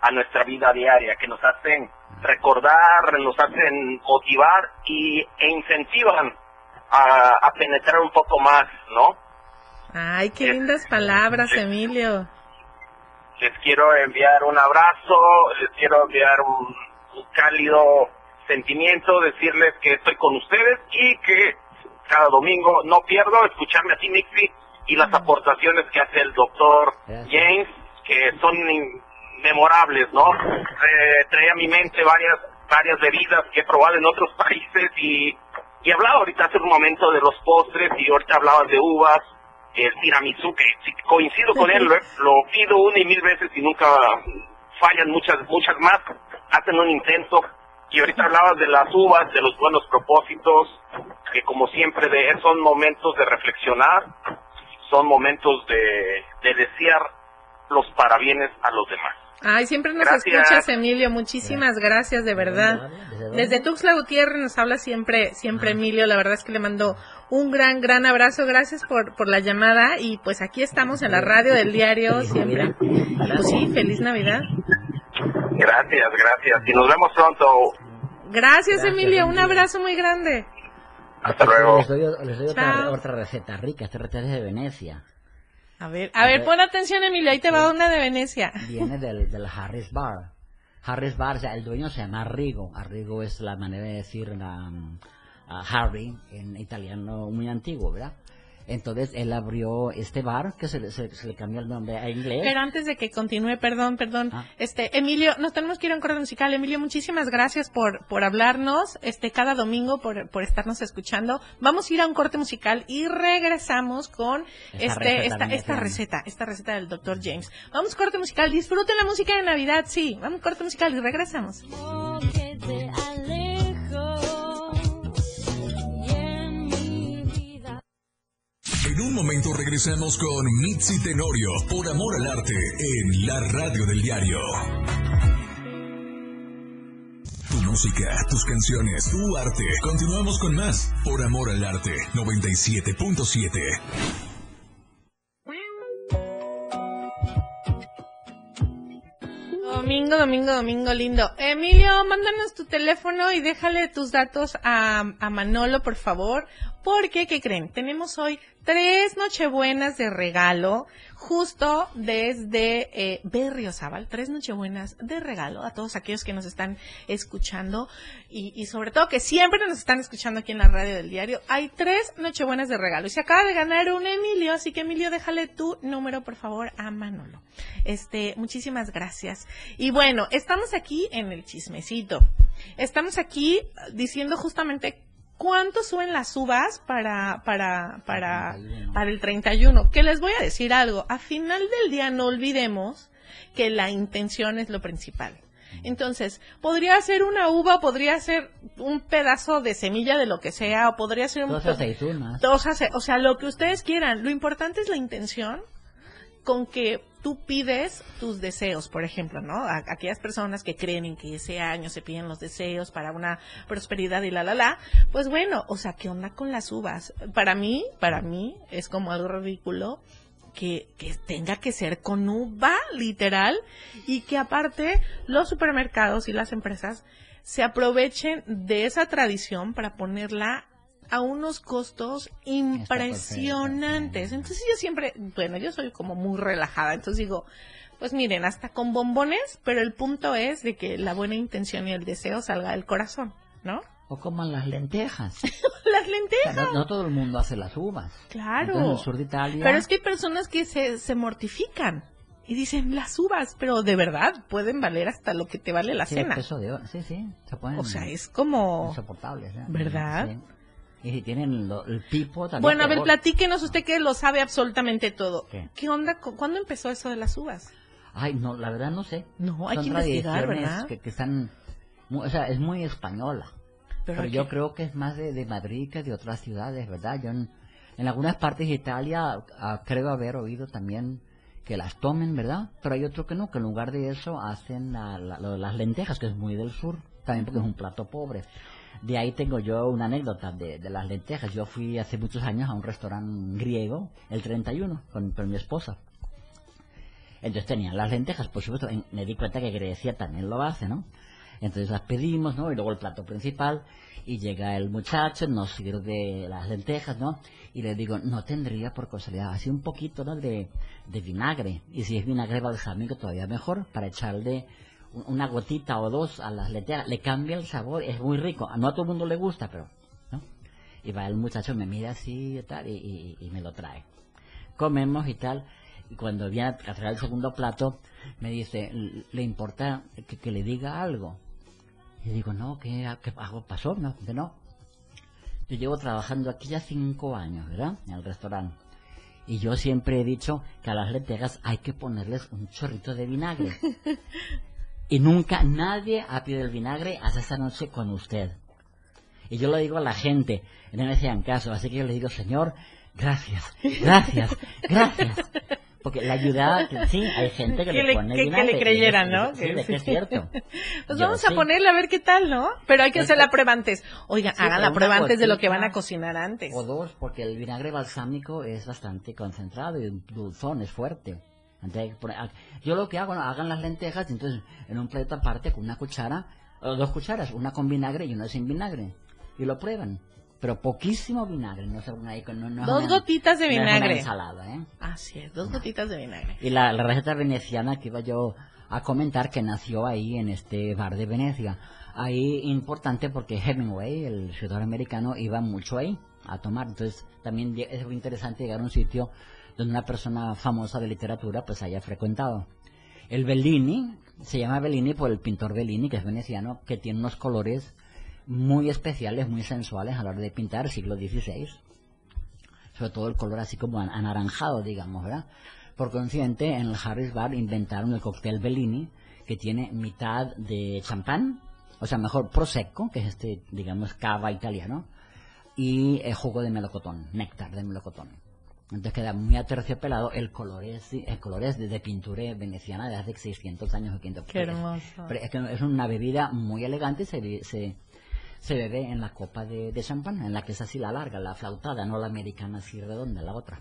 a nuestra vida diaria, que nos hacen recordar, nos hacen motivar y, e incentivan a, a penetrar un poco más, ¿no? Ay, qué lindas palabras, Emilio. Les quiero enviar un abrazo, les quiero enviar un, un cálido sentimiento, decirles que estoy con ustedes y que cada domingo no pierdo escucharme a ti, Nixie, y las aportaciones que hace el doctor. James, que son in- memorables, ¿no? Eh, trae a mi mente varias varias bebidas que he probado en otros países y, y hablaba ahorita hace un momento de los postres y ahorita hablabas de uvas, el tiramisú, que sí, coincido con él, lo, lo pido una y mil veces y nunca fallan muchas, muchas más, hacen un intento. Y ahorita hablabas de las uvas, de los buenos propósitos, que como siempre de, son momentos de reflexionar, son momentos de, de desear los parabienes a los demás. Ay, siempre nos Gracias. escuchas, Emilio. Muchísimas gracias, de verdad. ¿Desde Tuxtla Gutiérrez nos habla siempre, siempre Emilio. La verdad es que le mando un gran, gran abrazo. Gracias por, por la llamada. Y pues aquí estamos en la radio del diario Feliz siempre. Pues sí, feliz Navidad. Gracias, gracias. Y nos vemos pronto. Gracias, Emilio. Un abrazo muy grande. Hasta luego. Les doy, les doy otra, Chao. otra receta rica, esta receta es de Venecia. A ver, a ver, pon atención, Emilio. Ahí te va una de Venecia. Viene del, del Harris Bar. Harris Bar, o sea, el dueño se llama Arrigo. Arrigo es la manera de decir um, a Harry en italiano muy antiguo, ¿verdad? Entonces él abrió este bar que se, le- se- se le cambió el nombre a inglés. Pero antes de que continúe, perdón, perdón. Ah. Este, Emilio, nos tenemos que ir a un corte musical. Emilio, muchísimas gracias por, por hablarnos, este, cada domingo, por, por estarnos escuchando. Vamos a ir a un corte musical y regresamos con Esta este, receta esta, esta receta, esta receta del doctor James. Vamos corte musical, disfruten la música de Navidad, sí. Vamos corte musical y regresamos. En un momento regresamos con Mitzi Tenorio por Amor al Arte en la radio del diario. Tu música, tus canciones, tu arte. Continuamos con más por Amor al Arte 97.7. Domingo, domingo, domingo lindo. Emilio, mándanos tu teléfono y déjale tus datos a, a Manolo, por favor. Porque, ¿qué creen? Tenemos hoy tres nochebuenas de regalo, justo desde eh, Berriozábal. Tres nochebuenas de regalo a todos aquellos que nos están escuchando y, sobre todo que siempre nos están escuchando aquí en la radio del diario. Hay tres nochebuenas de regalo y se acaba de ganar un Emilio, así que Emilio, déjale tu número, por favor, a Manolo. Este, muchísimas gracias. Y bueno, estamos aquí en el chismecito. Estamos aquí diciendo justamente cuánto suben las uvas para, para, para, para el 31. Que les voy a decir algo. A final del día no olvidemos que la intención es lo principal. Entonces, podría ser una uva, podría ser un pedazo de semilla de lo que sea, o podría ser un... Dos aceitunas. Dos ace- o sea, lo que ustedes quieran. Lo importante es la intención con que tú pides tus deseos, por ejemplo, ¿no? A- aquellas personas que creen en que ese año se piden los deseos para una prosperidad y la la la, pues bueno, o sea, ¿qué onda con las uvas? Para mí, para mí es como algo ridículo que, que tenga que ser con uva, literal, y que aparte los supermercados y las empresas se aprovechen de esa tradición para ponerla a unos costos impresionantes. Entonces yo siempre, bueno, yo soy como muy relajada, entonces digo, pues miren, hasta con bombones, pero el punto es de que la buena intención y el deseo salga del corazón, ¿no? O coman las lentejas. Las O sea, lentejas. no, no todo el mundo hace las uvas. Claro. Entonces, en el sur de Italia. Pero es que hay personas que se, se mortifican y dicen las uvas, pero de verdad pueden valer hasta lo que te vale la sí, cena. peso de. Sí, sí. Se ponen O sea, es como... insoportables. ¿eh? ¿Verdad? Sí. Y si tienen lo- el pipo también. Bueno, a ver, platíquenos usted que lo sabe absolutamente todo. ¿Qué? onda? cu- ¿Cuándo empezó eso de las uvas? Ay, no, la verdad no sé. No, hay Son que investigar, ¿verdad? Que, que están. o sea, es muy española. Pero, yo creo que es más de, de Madrid que de otras ciudades, ¿verdad? Yo en, en algunas partes de Italia ah, creo haber oído también que las tomen, ¿verdad? Pero hay otro que no, que en lugar de eso hacen la- las lentejas, que es muy del sur, también porque es un plato pobre. De ahí tengo yo una anécdota de, de las lentejas. Yo fui hace muchos años a un restaurante griego, el 31, con, con mi esposa. Entonces tenían las lentejas, por supuesto, me di cuenta que Grecia también lo hace, ¿no? Entonces las pedimos, ¿no? Y luego el plato principal, y llega el muchacho, nos sirve las lentejas, ¿no? Y le digo, no tendría por casualidad así un poquito, ¿no? De, de vinagre. Y si es vinagre balsámico, todavía mejor, para echarle una gotita o dos a las lentejas. Le cambia el sabor, es muy rico. No a todo el mundo le gusta, pero. Y va el muchacho, me mira así y tal, y, me lo trae comemos y tal. Y cuando viene a traer el segundo plato, me dice, "L- ¿le importa que, que le diga algo? Y digo, no, ¿qué, qué algo pasó? No, que no. Yo llevo trabajando aquí ya cinco años, ¿verdad? En el restaurante. Y yo siempre he dicho que a las lentejas hay que ponerles un chorrito de vinagre. y nunca nadie ha pedido el vinagre hasta esta noche con usted. Y yo lo digo a la gente, y no me hacían caso, así que yo le digo, Señor, gracias, gracias, gracias. Porque la ayuda, sí, hay gente que, Que le pone que- que vinagre. le creyeran, y- ¿no? Sí, que es cierto. Pues Yo vamos a ponerle a ver qué tal, ¿no? Pero hay que Pues, hacer la prueba antes. Oigan, sí, hagan la prueba antes de lo que van a cocinar antes. O dos, porque el vinagre balsámico es bastante concentrado y dulzón, es fuerte. Entonces, hay que poner- ah, yo lo que hago, no, hagan las lentejas, entonces en un plato aparte con una cuchara, o dos cucharas, una con vinagre y una sin vinagre. Y lo prueban. Pero poquísimo vinagre, no. No, no es Dos una- gotitas de no es una vinagre. ensalada, ¿eh? Así es, dos gotitas de vinagre. Y la, la receta veneciana que iba yo a comentar que nació ahí en este bar de Venecia. Ahí importante porque Hemingway, el escritor americano, iba mucho ahí a tomar. Entonces también es muy interesante llegar a un sitio donde una persona famosa de literatura pues haya frecuentado. El Bellini, se llama Bellini por el pintor Bellini, que es veneciano, que tiene unos colores muy especiales, muy sensuales a la hora de pintar, siglo XVI sobre todo el color así como an- anaranjado, digamos, ¿verdad? Por consiguiente, en el Harris Bar inventaron el cóctel Bellini, que tiene mitad de champán, o sea, mejor prosecco, que es este, digamos, cava italiano, y eh, jugo de melocotón, néctar de melocotón. Entonces queda muy aterciopelado. El color es, el color es de, pintura veneciana de hace 600 años o 500 Qué hermoso. Pero es, que es una bebida muy elegante, se, be- se, se bebe en la copa de, de champán, en la que es así la larga, la flautada, no la americana así redonda, la otra.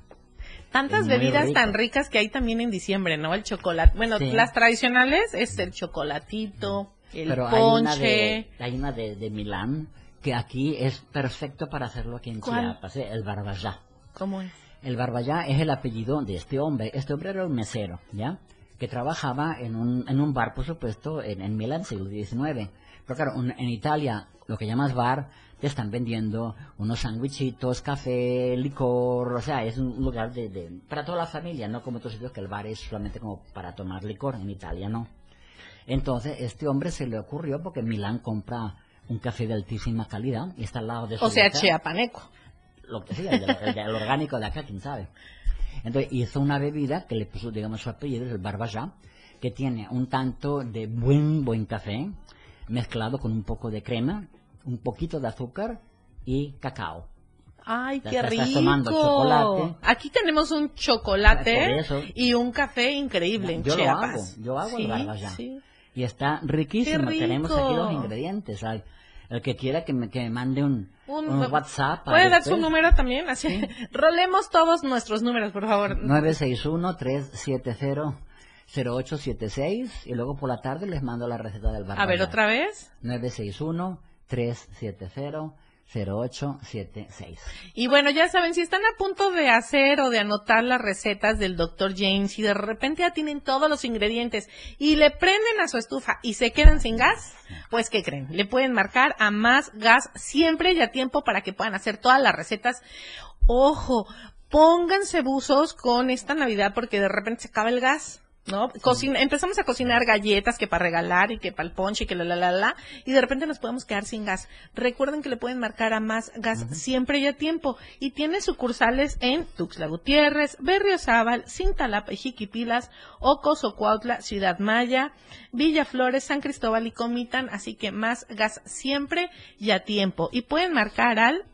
Tantas bebidas rico. tan ricas que hay también en diciembre, ¿no? El chocolate. Bueno, Sí. las tradicionales es el chocolatito, el Pero hay una, ponche. de, hay una de, de Milán que aquí es perfecto para hacerlo aquí en ¿Cuál? Chiapas, ¿eh? el barbajá. ¿Cómo es? El Barballá es el apellido de este hombre. Este hombre era un mesero, ¿ya? Que trabajaba en un, en un bar, por supuesto, en, en Milán, siglo XIX. Pero claro, un- en Italia, lo que llamas bar, te están vendiendo unos sándwichitos, café, licor, o sea, es un lugar de, de- para toda la familia, no como otros sitios que el bar es solamente como para tomar licor, en Italia no. Entonces, este hombre se le ocurrió porque Milán compra un café de altísima calidad y está al lado de su O sea, chiapaneco. Lo que sea, el, el- el orgánico de acá, quién sabe. Entonces hizo una bebida que le puso, digamos, su apellido, el Barbajá, que tiene un tanto de buen, buen café, mezclado con un poco de crema, un poquito de azúcar y cacao. Ay, qué estás rico. tomando chocolate. Aquí tenemos un chocolate y un café increíble en yo lo hago, Chiapas. yo hago Sí, el Barbajá. sí. Y está riquísimo, tenemos aquí los ingredientes. hay- El que quiera que me, que me mande un, Un- un WhatsApp. ¿Puede dar su después. número también? Así. Rolemos todos nuestros números, por favor. 961-370-0876 y luego por la tarde les mando la receta del barbajá. A ver, otra vez. 961-370-0876. Y bueno, ya saben, si están a punto de hacer o de anotar las recetas del Dr. James y de repente ya tienen todos los ingredientes y le prenden a su estufa y se quedan sin gas, pues ¿qué creen? Le pueden marcar a más gas siempre y a tiempo para que puedan hacer todas las recetas. Ojo, pónganse buzos con esta Navidad porque de repente se acaba el gas. ¿No? Cocina, empezamos a cocinar galletas que para regalar y que para el ponche y que la la la la y de repente nos podemos quedar sin gas. Recuerden que le pueden marcar a más gas siempre y a tiempo. Y tiene sucursales en Tuxtla Gutiérrez, Berriozábal, Cintalapa y Jiquipilas, Ocos, Ocuautla, Ciudad Maya, Villa Flores, San Cristóbal y Comitán, así que más gas siempre y a tiempo. Y pueden marcar al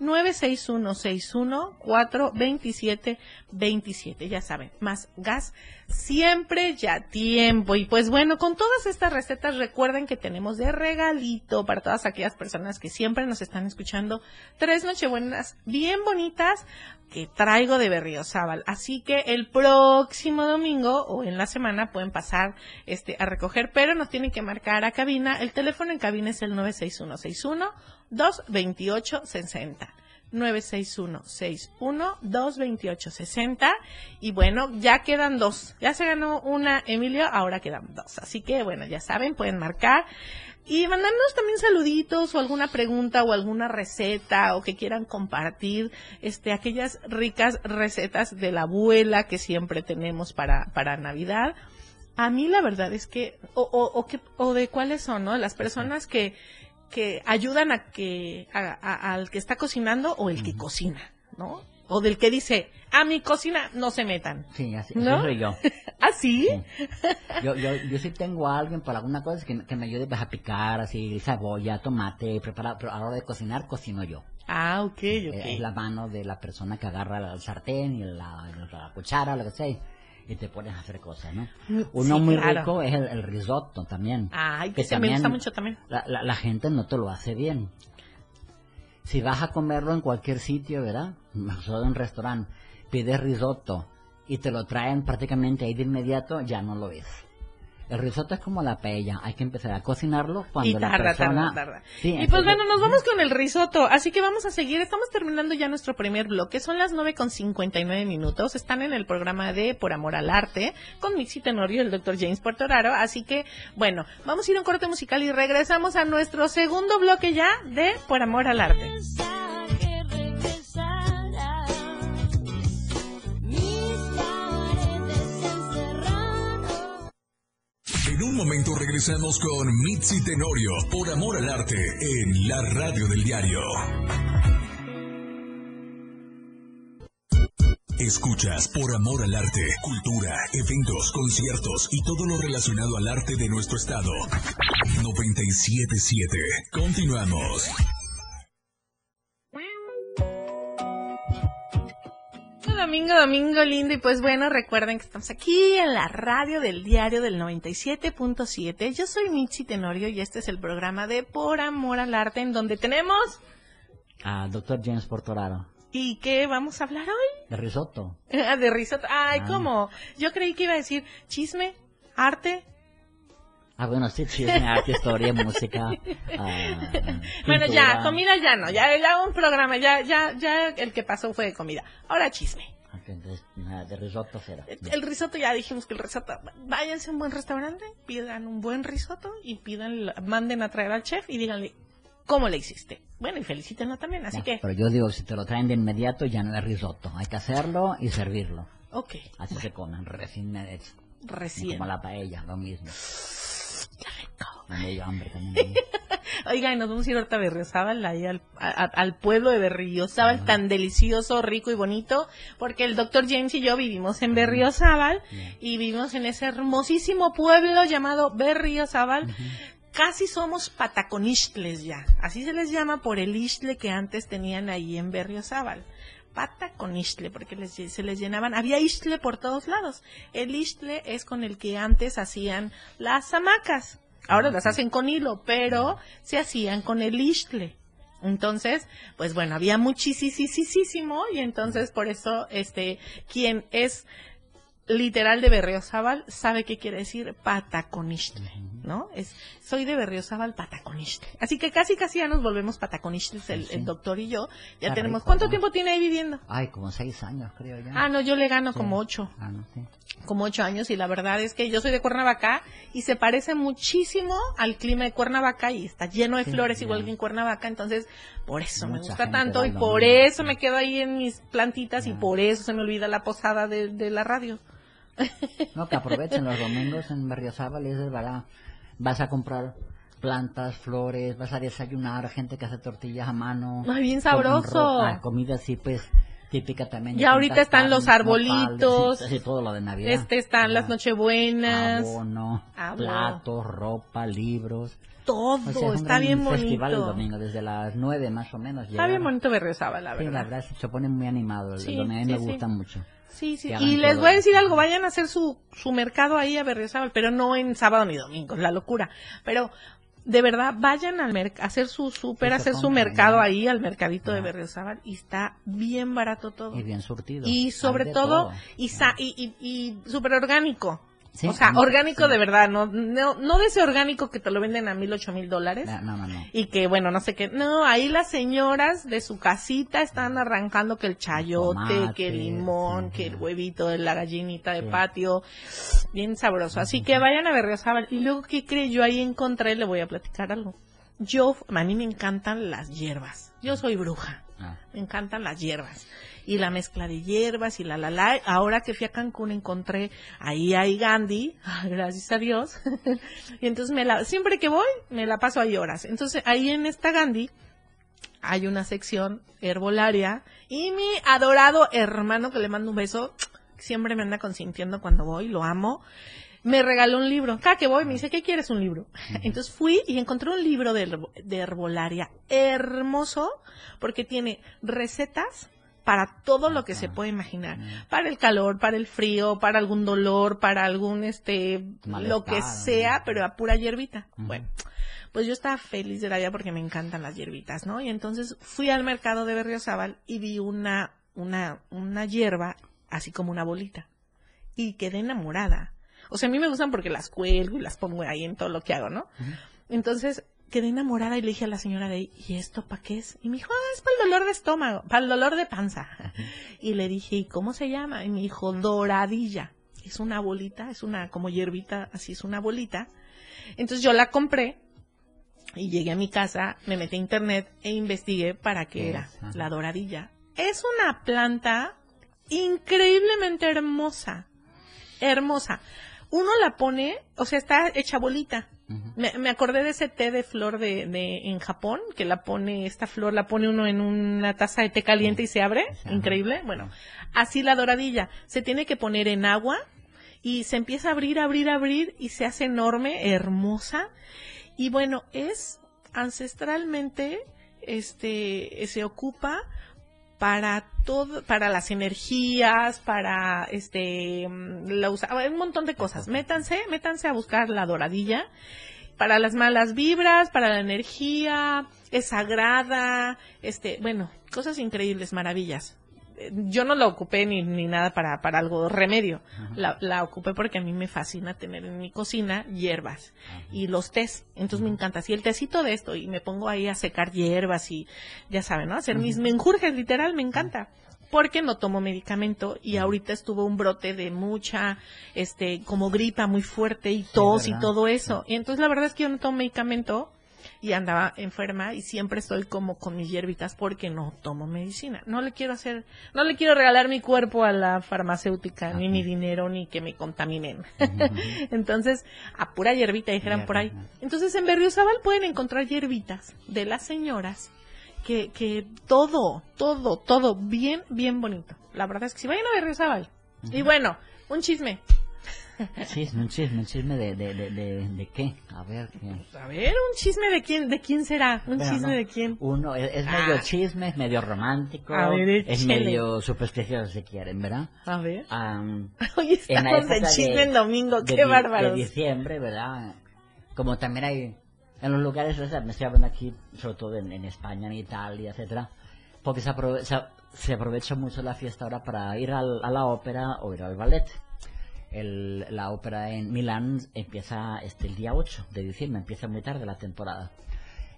96161 427 27. 96161-427-27. Ya saben, más gas siempre ya tiempo. Y pues bueno, con todas estas recetas recuerden que tenemos de regalito para todas aquellas personas que siempre nos están escuchando tres nochebuenas bien bonitas que traigo de Berriozábal. Así que el próximo domingo o en la semana pueden pasar este a recoger, pero nos tienen que marcar a cabina. El teléfono en cabina es el 96161 228 60. 961-61-228-60. Y bueno, ya quedan dos. Ya se ganó una Emilio, ahora quedan dos. Así que bueno, ya saben, pueden marcar. Y mandarnos también saluditos o alguna pregunta o alguna receta o que quieran compartir, este, aquellas ricas recetas de la abuela que siempre tenemos para, para Navidad. A mí la verdad es que, o, o, o, que, o de cuáles son, ¿no? Las personas que, que ayudan a que a- a- al que está cocinando o el que cocina, ¿no? O del que dice, a mi cocina no se metan. Sí, así, ¿No? así soy yo. ¿Ah, sí? Yo, yo, yo sí tengo a alguien para alguna cosa que, que me ayude a picar, así, cebolla, tomate, preparar, pero a la hora de cocinar, cocino yo. Ah, ok, Eh, ok. Es la mano de la persona que agarra el sartén y la, la cuchara, lo que sea, y te pones a hacer cosas, ¿no? Uno Sí, muy claro. rico es el, el risotto también. Ay, que que me gusta mucho también. La, la, la gente no te lo hace bien. Si vas a comerlo en cualquier sitio, ¿verdad? Solo en un restaurante, pides risotto y te lo traen prácticamente ahí de inmediato, ya no lo es. El risotto es como la paella, hay que empezar a cocinarlo cuando Y la tarda, persona... tarda, tarda. Sí, y pues bueno, nos vamos con el risotto, así que vamos a seguir. Estamos terminando ya nuestro primer bloque. Son las nueve con 59 minutos. Están en el programa de Por Amor al Arte con Mixi Tenorio y el doctor James Portoraro. Así que, bueno, vamos a ir a un corte musical y regresamos a nuestro segundo bloque ya de Por Amor al Arte. En un momento regresamos con Mitzi Tenorio por Amor al Arte en la radio del diario. Escuchas por amor al arte, cultura, eventos, conciertos y todo lo relacionado al arte de nuestro estado. 977. Continuamos. Domingo, domingo lindo. Y pues bueno, recuerden que estamos aquí en la radio del diario del 97.7. Yo soy Michi Tenorio y este es el programa de Por Amor al Arte en donde tenemos... Ah, doctor James Portoraro. ¿Y qué vamos a hablar hoy? De risotto. Ah, de risotto. Ay, Ah. ¿cómo? Yo creí que iba a decir chisme, arte. Ah, bueno, sí, es arte, historia, música. ah, Bueno, ya, comida ya no. Ya, ya un programa, ya, ya, ya el que pasó fue de comida. Ahora chisme. Entonces, nada, de risotto será. El risotto, ya dijimos que el risotto, váyanse a un buen restaurante, pidan un buen risotto y pidan, manden a traer al chef y díganle cómo le hiciste. Bueno, y felicítenlo también, así que, Pero yo digo, si te lo traen de inmediato, ya no es risotto. Hay que hacerlo y servirlo. ok, Así se comen, recién hecho. recién. Como la paella, lo mismo. Me dio hambre también. Oiga, y nos vamos a ir ahorita a Berriozábal, ahí al, a- al pueblo de Berriozábal, tan delicioso, rico y bonito, porque el doctor James y yo vivimos en Berriozábal y vivimos en ese hermosísimo pueblo llamado Berriozábal. Casi somos pataconistles ya, así se les llama por el isle que antes tenían ahí en Berriozábal. Pataconistle, porque les- se les llenaban, había isle por todos lados. El isle es con el que antes hacían las hamacas. Ahora las hacen con hilo, pero se hacían con el isle. Entonces, pues bueno, había muchísimo y entonces por eso, este, quien es literal de Berriozábal sabe qué quiere decir pataconistle, ¿no? Es, soy de Berriozábal pataconistle. Así que casi casi ya nos volvemos pataconistles el, Sí. el doctor y yo. Ya Está tenemos, rico, ¿cuánto ¿no? tiempo tiene ahí viviendo? Ay, como seis años, creo ya. Ah, no, yo le gano Sí. como ocho Ah, no, como ocho años y la verdad es que yo soy de Cuernavaca y se parece muchísimo al clima de Cuernavaca y está lleno de flores igual que en Cuernavaca, entonces por eso me gusta tanto y el por eso me quedo ahí en mis plantitas y Ya. por eso se me olvida la posada de, de la radio. No, que aprovechen los domingos en Berriozábal, es de verdad. Vas a comprar plantas, flores, vas a desayunar, gente que hace tortillas a mano. Ay, bien sabroso. ropa, comida así, pues, típica también. de Y ahorita están los arbolitos. nopales, todo lo de Navidad. Este están las Ya. Nochebuenas, Abono, Abono. platos, ropa, libros. todo, O sea, es está bien festival el bonito. domingo, desde las nueve más o menos. Está llegar. bien bonito Berriozábal, la Sí, la verdad. verdad, se pone muy animado. El Sí, domingo a mí sí, me gusta mucho. Sí, sí. Y les voy a decir algo, vayan a hacer su, su mercado ahí a Berriozábal, pero no en sábado ni domingo, la locura. Pero de verdad, vayan al mercado, a hacer su súper, hacer su mercado ¿no? ahí, al mercadito de. Berriozábal, y está bien barato todo. Y bien surtido. Y sobre todo, y, sa- y, y, y súper orgánico. Sí, o sea, orgánico sí. de verdad, no, no, no de ese orgánico que te lo venden a mil, ocho mil dólares. No, no, no. Y que bueno, no sé qué. No, ahí las señoras de su casita están arrancando que el chayote, Tomate, que el limón, sí, que el huevito de la gallinita de patio. Bien sabroso. Así que vayan a Berriozábal. Y luego, ¿qué cree? Yo ahí encontré, le voy a platicar algo. Yo, a mí me encantan las hierbas. Yo soy bruja. Ah. Me encantan las hierbas. Y la mezcla de hierbas y la la la. Ahora que fui a Cancún encontré, ahí hay Gandhi, ay, gracias a Dios. y entonces me la, siempre que voy, me la paso ahí horas. Entonces ahí en esta Gandhi hay una sección herbolaria y mi adorado hermano que le mando un beso, siempre me anda consintiendo cuando voy, lo amo. Me regaló un libro. Cada que voy me dice, ¿qué quieres un libro? Entonces fui y encontré un libro de, herbo- de herbolaria hermoso porque tiene recetas para todo lo que se puede imaginar. Para el calor, para el frío, para algún dolor, para algún, este, lo que sea, pero a pura hierbita. Bueno, pues yo estaba feliz de la vida porque me encantan las hierbitas, ¿no? Y entonces fui al mercado de Berriozábal y vi una, una, una hierba así como una bolita. Y quedé enamorada. O sea, a mí me gustan porque las cuelgo y las pongo ahí en todo lo que hago, ¿no? Entonces quedé enamorada y le dije a la señora de ahí, ¿y esto para qué es? Y me dijo, ah, es para el dolor de estómago, para el dolor de panza. Y le dije, ¿y cómo se llama? Y me dijo, doradilla. Es una bolita, es una como hierbita, así es una bolita. Entonces yo la compré y llegué a mi casa, me metí a internet e investigué para qué ¿Qué era? Ajá. la doradilla. Es una planta increíblemente hermosa, hermosa. Uno la pone, o sea, está hecha bolita. Me, me acordé de ese té de flor de, de en Japón, que la pone, esta flor la pone uno en una taza de té caliente y se abre. Increíble. Bueno, así la doradilla. Se tiene que poner en agua y se empieza a abrir, abrir, abrir y se hace enorme, hermosa. Y bueno, es ancestralmente, este, se ocupa para todo, para las energías, para este, la usa- un montón de cosas. Métanse, métanse a buscar la doradilla para las malas vibras, para la energía, es sagrada, este, bueno, cosas increíbles, maravillas. Yo no la ocupé ni, ni nada para, para algo remedio. La, la ocupé porque a mí me fascina tener en mi cocina hierbas y los tés. Entonces me encanta. Así el tecito de esto y me pongo ahí a secar hierbas y ya saben, ¿no? Hacer mis menjurjes, literal, me encanta. Porque no tomo medicamento y ahorita estuvo un brote de mucha, este, como gripa muy fuerte y tos y todo eso. Y entonces la verdad es que yo no tomo medicamento y andaba enferma y siempre estoy como con mis hierbitas porque no tomo medicina. No le quiero hacer, no le quiero regalar mi cuerpo a la farmacéutica, ni mi dinero, ni que me contaminen. Entonces, a pura hierbita dijeran por ahí. Entonces, en Berriozábal pueden encontrar hierbitas de las señoras que, que todo, todo, todo bien, bien bonito. La verdad es que si vayan a Berriozábal. Y bueno, un chisme. Chisme, un chisme, un chisme de, de, de, de, de qué? A ver. A ver, un chisme de quién, de quién será, un Bueno, chisme no. de quién. Uno, es, es medio Ah. chisme, es medio romántico, A ver, es medio supersticioso si quieren, ¿verdad? A ver. Am, Hoy en estamos de época chisme de- en domingo, de qué bárbaros. De diciembre, ¿verdad? Como también hay en los lugares, me estoy hablando aquí, sobre todo en, en España, en Italia, etcétera, porque se aprovecha, se aprovecha mucho la fiesta ahora para ir al- a la ópera o ir al ballet. El- la ópera en Milán empieza este, el día 8 de diciembre, empieza muy tarde la temporada.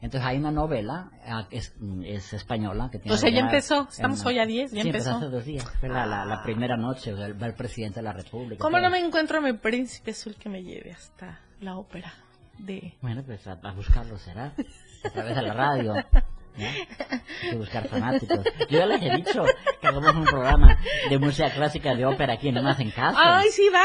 Entonces hay una novela, ah, que es, es española, que tiene O sea, ya empezó, estamos hoy a 10, ya sí, empezó. hace dos días, la, la, la primera noche, va el presidente de la República. ¿Cómo no me encuentro a mi príncipe azul que me lleve hasta la ópera de... Bueno, pues a, a buscarlo será. A través de la radio. ¿no? Hay que buscar fanáticos. Yo ya les he dicho que hagamos un programa de música clásica de ópera aquí, no me hacen caso. ay, sí va.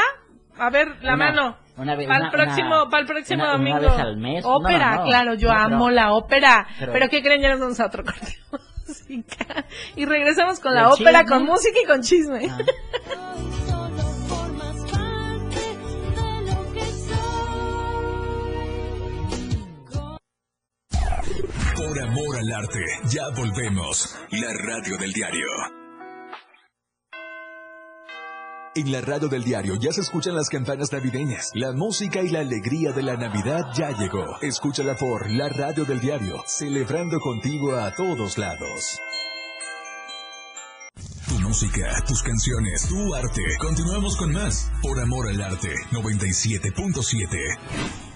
A ver, la Una- mano. una vez- para el próximo, una- para el próximo una- una domingo. vez al mes. No, Ópera, no, no. claro, yo No, pero- amo la ópera. Pero, pero- ¿qué creen? Ya nos vamos a otro corte de música. Y regresamos con ¿Y la el ópera, chisme? con música y con chisme. Ah. Por amor al arte, ya volvemos. La radio del diario. En la radio del diario ya se escuchan las campanas navideñas. La música y la alegría de la Navidad ya llegó. Escúchala por la radio del diario, celebrando contigo a todos lados. Tu música, tus canciones, tu arte. Continuamos con más. Por amor al arte, 97.7.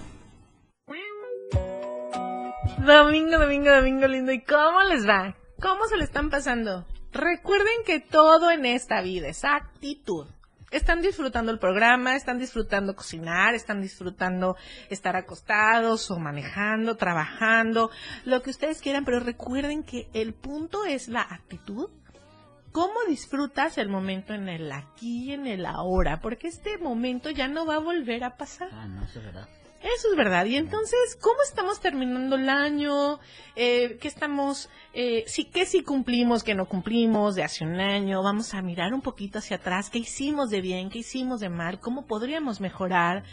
Domingo, domingo, domingo lindo. ¿Y cómo les va? ¿Cómo se le están pasando? Recuerden que todo en esta vida es actitud. Están disfrutando el programa, están disfrutando cocinar, están disfrutando estar acostados o manejando, trabajando, lo que ustedes quieran, pero recuerden que el punto es la actitud. ¿Cómo disfrutas el momento en el aquí y en el ahora? Porque este momento ya no va a volver a pasar. Ah, no, es verdad. Eso es verdad. Y entonces, ¿cómo estamos terminando el año? Eh, ¿Qué estamos, eh, qué sí cumplimos, qué no cumplimos de hace un año? Vamos a mirar un poquito hacia atrás. ¿Qué hicimos de bien? ¿Qué hicimos de mal? ¿Cómo podríamos mejorar?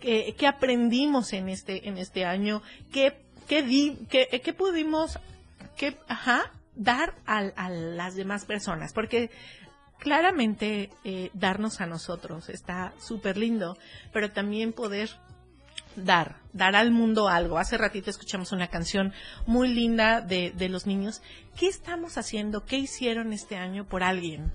¿Qué, qué aprendimos en este, en este año? ¿Qué, qué, di, qué, eh, qué pudimos, qué, ajá, dar a, las demás personas? Porque claramente eh, darnos a nosotros está súper lindo, pero también poder dar, dar al mundo algo. Hace ratito escuchamos una canción muy linda de, de los niños. ¿Qué estamos haciendo? ¿Qué hicieron este año por alguien?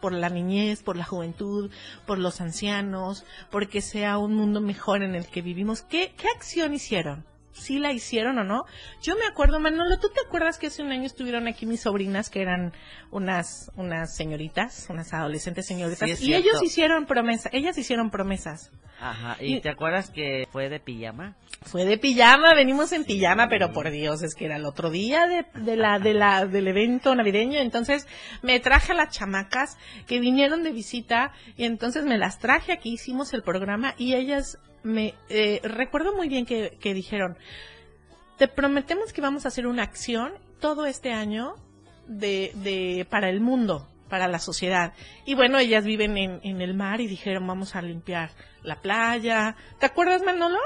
Por la niñez, por la juventud, por los ancianos, porque sea un mundo mejor en el que vivimos. ¿Qué, qué acción hicieron? ¿Sí la hicieron o no? Yo me acuerdo, Manolo, ¿tú te acuerdas que hace un año estuvieron aquí mis sobrinas que eran unas, unas señoritas, unas adolescentes señoritas? Sí, y ellos hicieron promesas, ellas hicieron promesas. Ajá. ¿Y Y- te acuerdas que fue de pijama? Fue de pijama, venimos en pijama, pero por Dios, es que era el otro día de, de la, de la, del evento navideño, entonces me traje a las chamacas que vinieron de visita y entonces me las traje aquí, hicimos el programa y ellas me, eh, recuerdo muy bien que, dijeron, te prometemos que vamos a hacer una acción todo este año de, de, para el mundo, para la sociedad. Y bueno, ellas viven en, el mar y dijeron, vamos a limpiar la playa. ¿Te acuerdas, Manolo?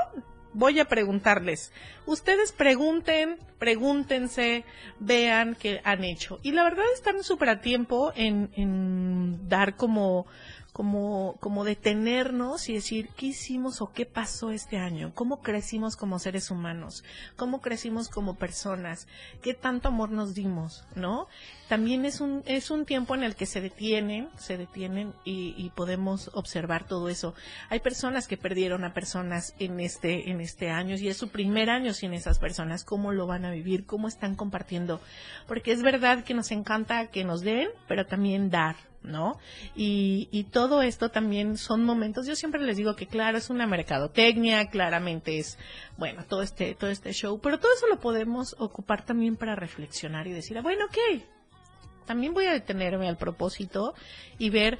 voy a preguntarles. Ustedes pregunten, pregúntense, vean qué han hecho. Y la verdad están súper a tiempo en dar como como, como detenernos y decir qué hicimos o qué pasó este año, cómo crecimos como seres humanos, cómo crecimos como personas, qué tanto amor nos dimos, ¿no? También es un, es un tiempo en el que se detienen, se detienen y, y podemos observar todo eso. Hay personas que perdieron a personas en este, en este año y es su primer año sin esas personas, cómo lo van a vivir, cómo están compartiendo, porque es verdad que nos encanta que nos den, pero también dar, ¿no? Y, y todo esto también son momentos, yo siempre les digo que claro, es una mercadotecnia, claramente es, bueno, todo este, todo este show, pero todo eso lo podemos ocupar también para reflexionar y decir, ah, bueno, ok, también voy a detenerme al propósito y ver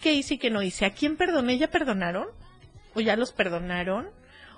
qué hice y qué no hice, a quién perdoné, ya perdonaron, o ya los perdonaron,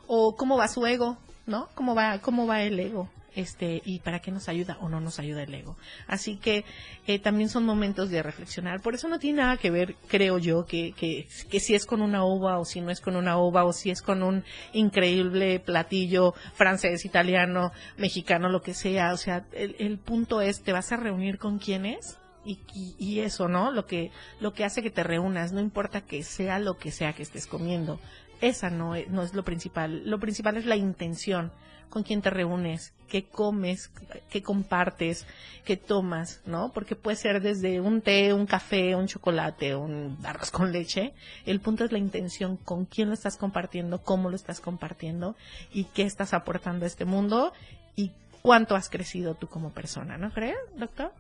o cómo va su ego, ¿no? ¿Cómo va, cómo va el ego? Este y para qué nos ayuda o no nos ayuda el ego. Así que eh, también son momentos de reflexionar. Por eso no tiene nada que ver, creo yo, que, que, que si es con una uva o si no es con una uva o si es con un increíble platillo francés, italiano, mexicano, lo que sea. O sea, el, el punto es, ¿te vas a reunir con quiénes? Y, y, y, eso, ¿no? Lo que, lo que hace que te reúnas, no importa que sea lo que sea que estés comiendo. Esa no es, no es lo principal. Lo principal es la intención con quién te reúnes, qué comes, qué compartes, qué tomas, ¿no? Porque puede ser desde un té, un café, un chocolate, un arroz con leche. El punto es la intención, con quién lo estás compartiendo, cómo lo estás compartiendo y qué estás aportando a este mundo y cuánto has crecido tú como persona, ¿no crees, doctor?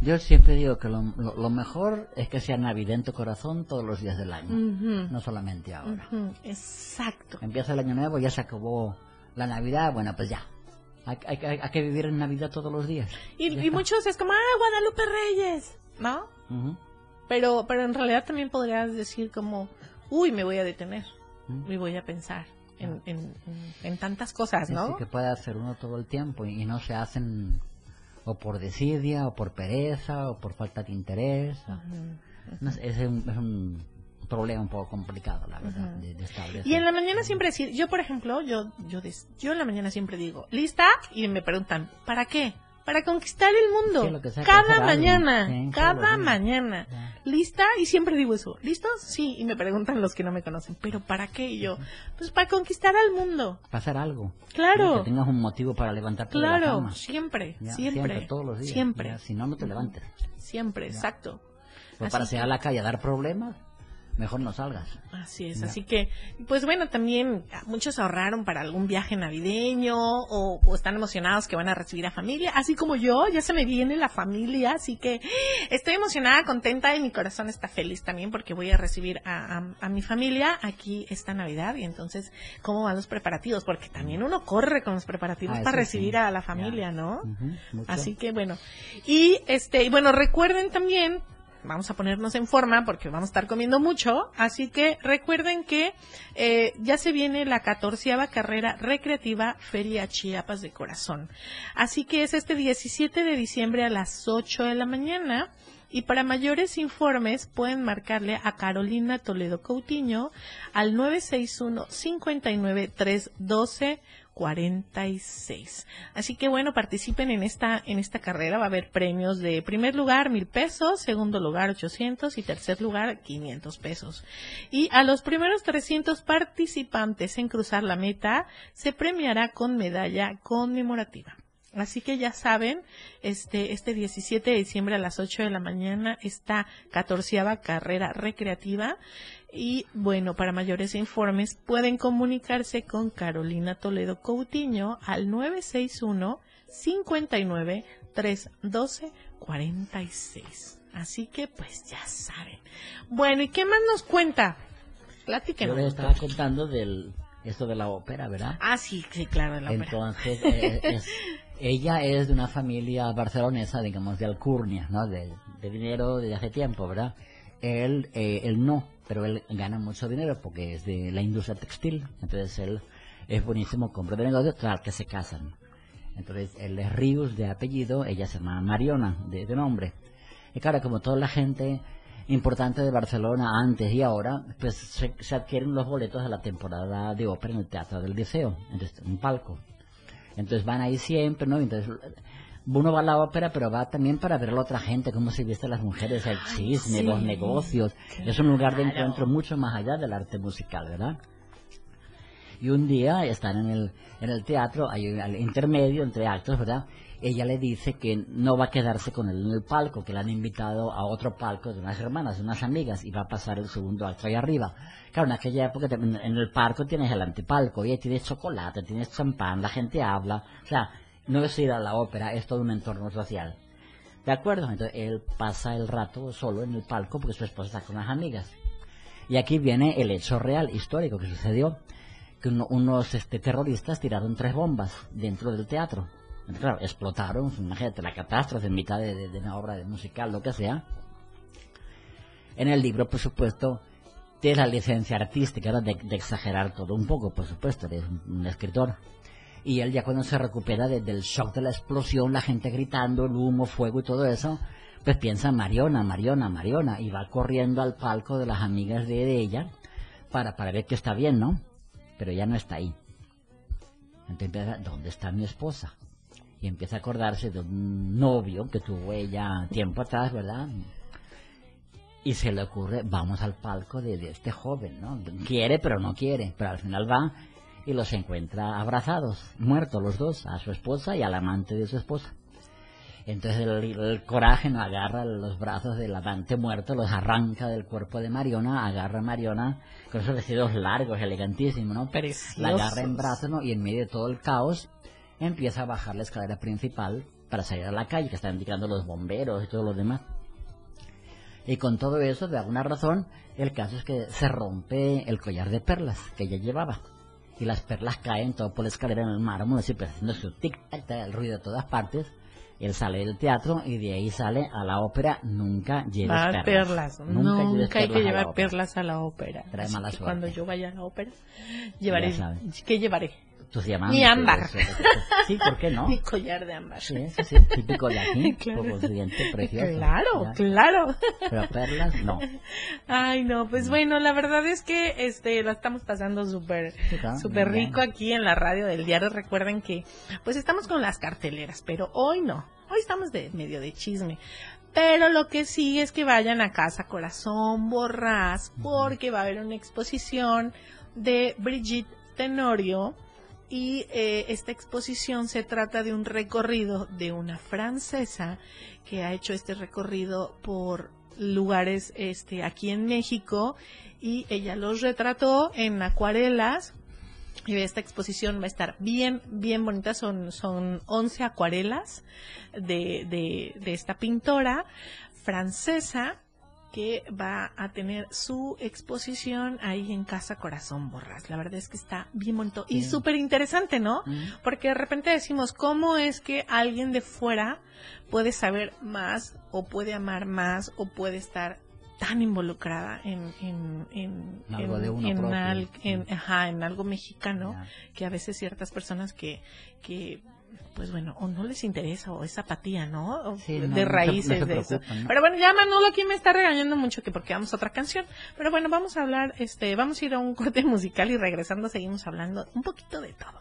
Yo siempre digo que lo, lo, lo, mejor es que sea Navidad en tu corazón todos los días del año, uh -huh. no solamente ahora. Uh -huh. Exacto. Empieza el año nuevo, ya se acabó la Navidad, bueno, pues ya. Hay, hay, hay, hay que vivir en Navidad todos los días. Y, y muchos es como, ah, Guadalupe Reyes, ¿no? Uh -huh. Pero, pero en realidad también podrías decir como, uy, me voy a detener, me voy a pensar. En, en, en, tantas cosas, ¿no? Sí, que puede hacer uno todo el tiempo y, y no se hacen o por desidia, o por pereza, o por falta de interés. Uh -huh. no, es, un, es, un, problema un poco complicado, la verdad, uh -huh. de, de, establecer. Y en la mañana siempre decir, yo por ejemplo, yo, yo, yo en la mañana siempre digo, ¿lista? Y me preguntan, ¿para qué? Para conquistar el mundo. Sí, cada mañana, sí, cada mañana. Ya. ¿Lista? Y siempre digo eso. ¿Listos? Sí. Y me preguntan los que no me conocen, ¿pero para qué? Y yo, pues para conquistar al mundo. Para hacer algo. Claro. Que tengas un motivo para levantarte claro, de la cama. Siempre, ya, siempre. Siempre, todos los días. Siempre. Ya, si no, no te levantes. Siempre, exacto. Pues para salir a la calle a dar problemas, mejor no salgas. Así es, así que, pues bueno, también muchos ahorraron para algún viaje navideño o, o, están emocionados que van a recibir a familia, así como yo, ya se me viene la familia, así que estoy emocionada, contenta y mi corazón está feliz también porque voy a recibir a, a, a mi familia aquí esta Navidad y entonces, ¿cómo van los preparativos? Porque también uno corre con los preparativos ah, para recibir sí. a la familia, ya. ¿no? Uh -huh, así que bueno, y este, y bueno, recuerden también vamos a ponernos en forma porque vamos a estar comiendo mucho. Así que recuerden que eh, ya se viene la catorceava carrera recreativa Feria Chiapas de Corazón. Así que es este 17 de diciembre a las 8 de la mañana. Y para mayores informes pueden marcarle a Carolina Toledo Coutinho al 961 59 312 46. Así que bueno, participen en esta, en esta carrera. Va a haber premios de primer lugar mil pesos, segundo lugar 800 y tercer lugar 500 pesos. Y a los primeros 300 participantes en cruzar la meta se premiará con medalla conmemorativa. Así que ya saben, este, este 17 de diciembre a las 8 de la mañana, esta catorceava carrera recreativa. Y bueno, para mayores informes pueden comunicarse con Carolina Toledo Coutinho al 961 59 312 46. Así que pues ya saben. Bueno, ¿y qué más nos cuenta? Platíquenos. Yo les estaba contando del esto de la ópera, ¿verdad? Ah, sí, sí, claro, de la Entonces, ópera. Eh, es, ella es de una familia barcelonesa, digamos, de alcurnia, ¿no? De, de dinero desde hace tiempo, ¿verdad? Él, eh, él no, pero él gana mucho dinero porque es de la industria textil. Entonces él es buenísimo, compra de negocio, tal que se casan. Entonces él es Rius de apellido, ella se llama Mariona de, de nombre. Y claro, como toda la gente importante de Barcelona antes y ahora, pues se, se adquieren los boletos de la temporada de ópera en el Teatro del Liceo, entonces, un palco. Entonces van ahí siempre, ¿no? Entonces uno va a la ópera, pero va también para ver a la otra gente, cómo se visten las mujeres, el chisme, sí. los negocios. Es un lugar de encuentro mucho más allá del arte musical, ¿verdad? Y un día están en el, en el teatro, hay un al intermedio entre actos, ¿verdad? Ella le dice que no va a quedarse con él en el palco, que le han invitado a otro palco de unas hermanas, de unas amigas, y va a pasar el segundo acto ahí arriba. Claro, en aquella época en el palco tienes el antepalco, y ahí tienes chocolate, tienes champán, la gente habla. O sea, no es ir a la ópera, es todo un entorno social. ¿De acuerdo? Entonces él pasa el rato solo en el palco porque su esposa está con las amigas. Y aquí viene el hecho real, histórico, que sucedió. Que uno- unos este, terroristas tiraron tres bombas dentro del teatro. Claro, explotaron, imagínate la catástrofe en mitad de, una obra de musical, lo que sea. En el libro, por supuesto, tienes la licencia artística de, exagerar todo un poco, por supuesto, eres un escritor. Y él ya cuando se recupera de- del shock de la explosión, la gente gritando, el humo, fuego y todo eso, pues piensa Mariona, Mariona, Mariona, y va corriendo al palco de las amigas de, de ella para, para ver que está bien, ¿no? Pero ya no está ahí. Entonces empieza, ¿dónde está mi esposa? Y empieza a acordarse de un novio que tuvo ella tiempo atrás, ¿verdad? Y se le ocurre, vamos al palco de, de este joven, ¿no? Quiere, pero no quiere. Pero al final va y los encuentra abrazados, muertos los dos, a su esposa y al amante de su esposa. Entonces el, el coraje no agarra los brazos del amante muerto, los arranca del cuerpo de Mariona, agarra a Mariona con esos vestidos largos, elegantísimos, ¿no? La agarra en brazos, ¿no? Y en medio de todo el caos empieza a bajar la escalera principal para salir a la calle, que están indicando los bomberos y todo lo demás. Y con todo eso, de alguna razón, el caso es que se rompe el collar de perlas que ella llevaba. Y las perlas caen todo por la escalera en el mármol, así pues, haciendo su tic-tac, el ruido de todas partes. Él sale del teatro y de ahí sale a la ópera. Nunca lleves perlas. perlas. Nunca, hay que perlas llevar perlas a la ópera. Trae mala suerte. Cuando yo vaya a la ópera, llevaré. ¿Qué llevaré? Tus diamantes. Mi ámbar. eso. Sí, ¿por qué no? Mi collar de ámbar. Sí, eso sí, típico de aquí, Claro. por precioso. Claro, claro. Pero perlas, no. Ay, no, pues bueno, la verdad es que este la estamos pasando súper Sí, claro, súper bien. rico aquí en la radio del diario. Recuerden que pues estamos con las carteleras, pero hoy no. Hoy estamos de medio de chisme. Pero lo que sí es que vayan a casa Corazón Borrás porque va a haber una exposición de Brigitte Tenorio y eh, esta exposición se trata de un recorrido de una francesa que ha hecho este recorrido por lugares este aquí en México y ella los retrató en acuarelas. Y esta exposición va a estar bien bien bonita. Son son 11 acuarelas de, de, de esta pintora francesa que va a tener su exposición ahí en Casa Corazón Borras. La verdad es que está bien bonito y súper interesante, ¿no? Mm. Porque de repente decimos, ¿cómo es que alguien de fuera puede saber más o puede amar más o puede estar tan involucrada en, en, en, En algo de uno en propio, al- sí. en- ajá, en algo mexicano que a veces ciertas personas que, que pues bueno, o no les interesa o es apatía, ¿no? O Sí, no, no de se- raíces no se de eso. Pero bueno, ya Manolo aquí me está regañando mucho que porque vamos a otra canción. Pero bueno, vamos a hablar, este, vamos a ir a un corte musical y regresando seguimos hablando un poquito de todo.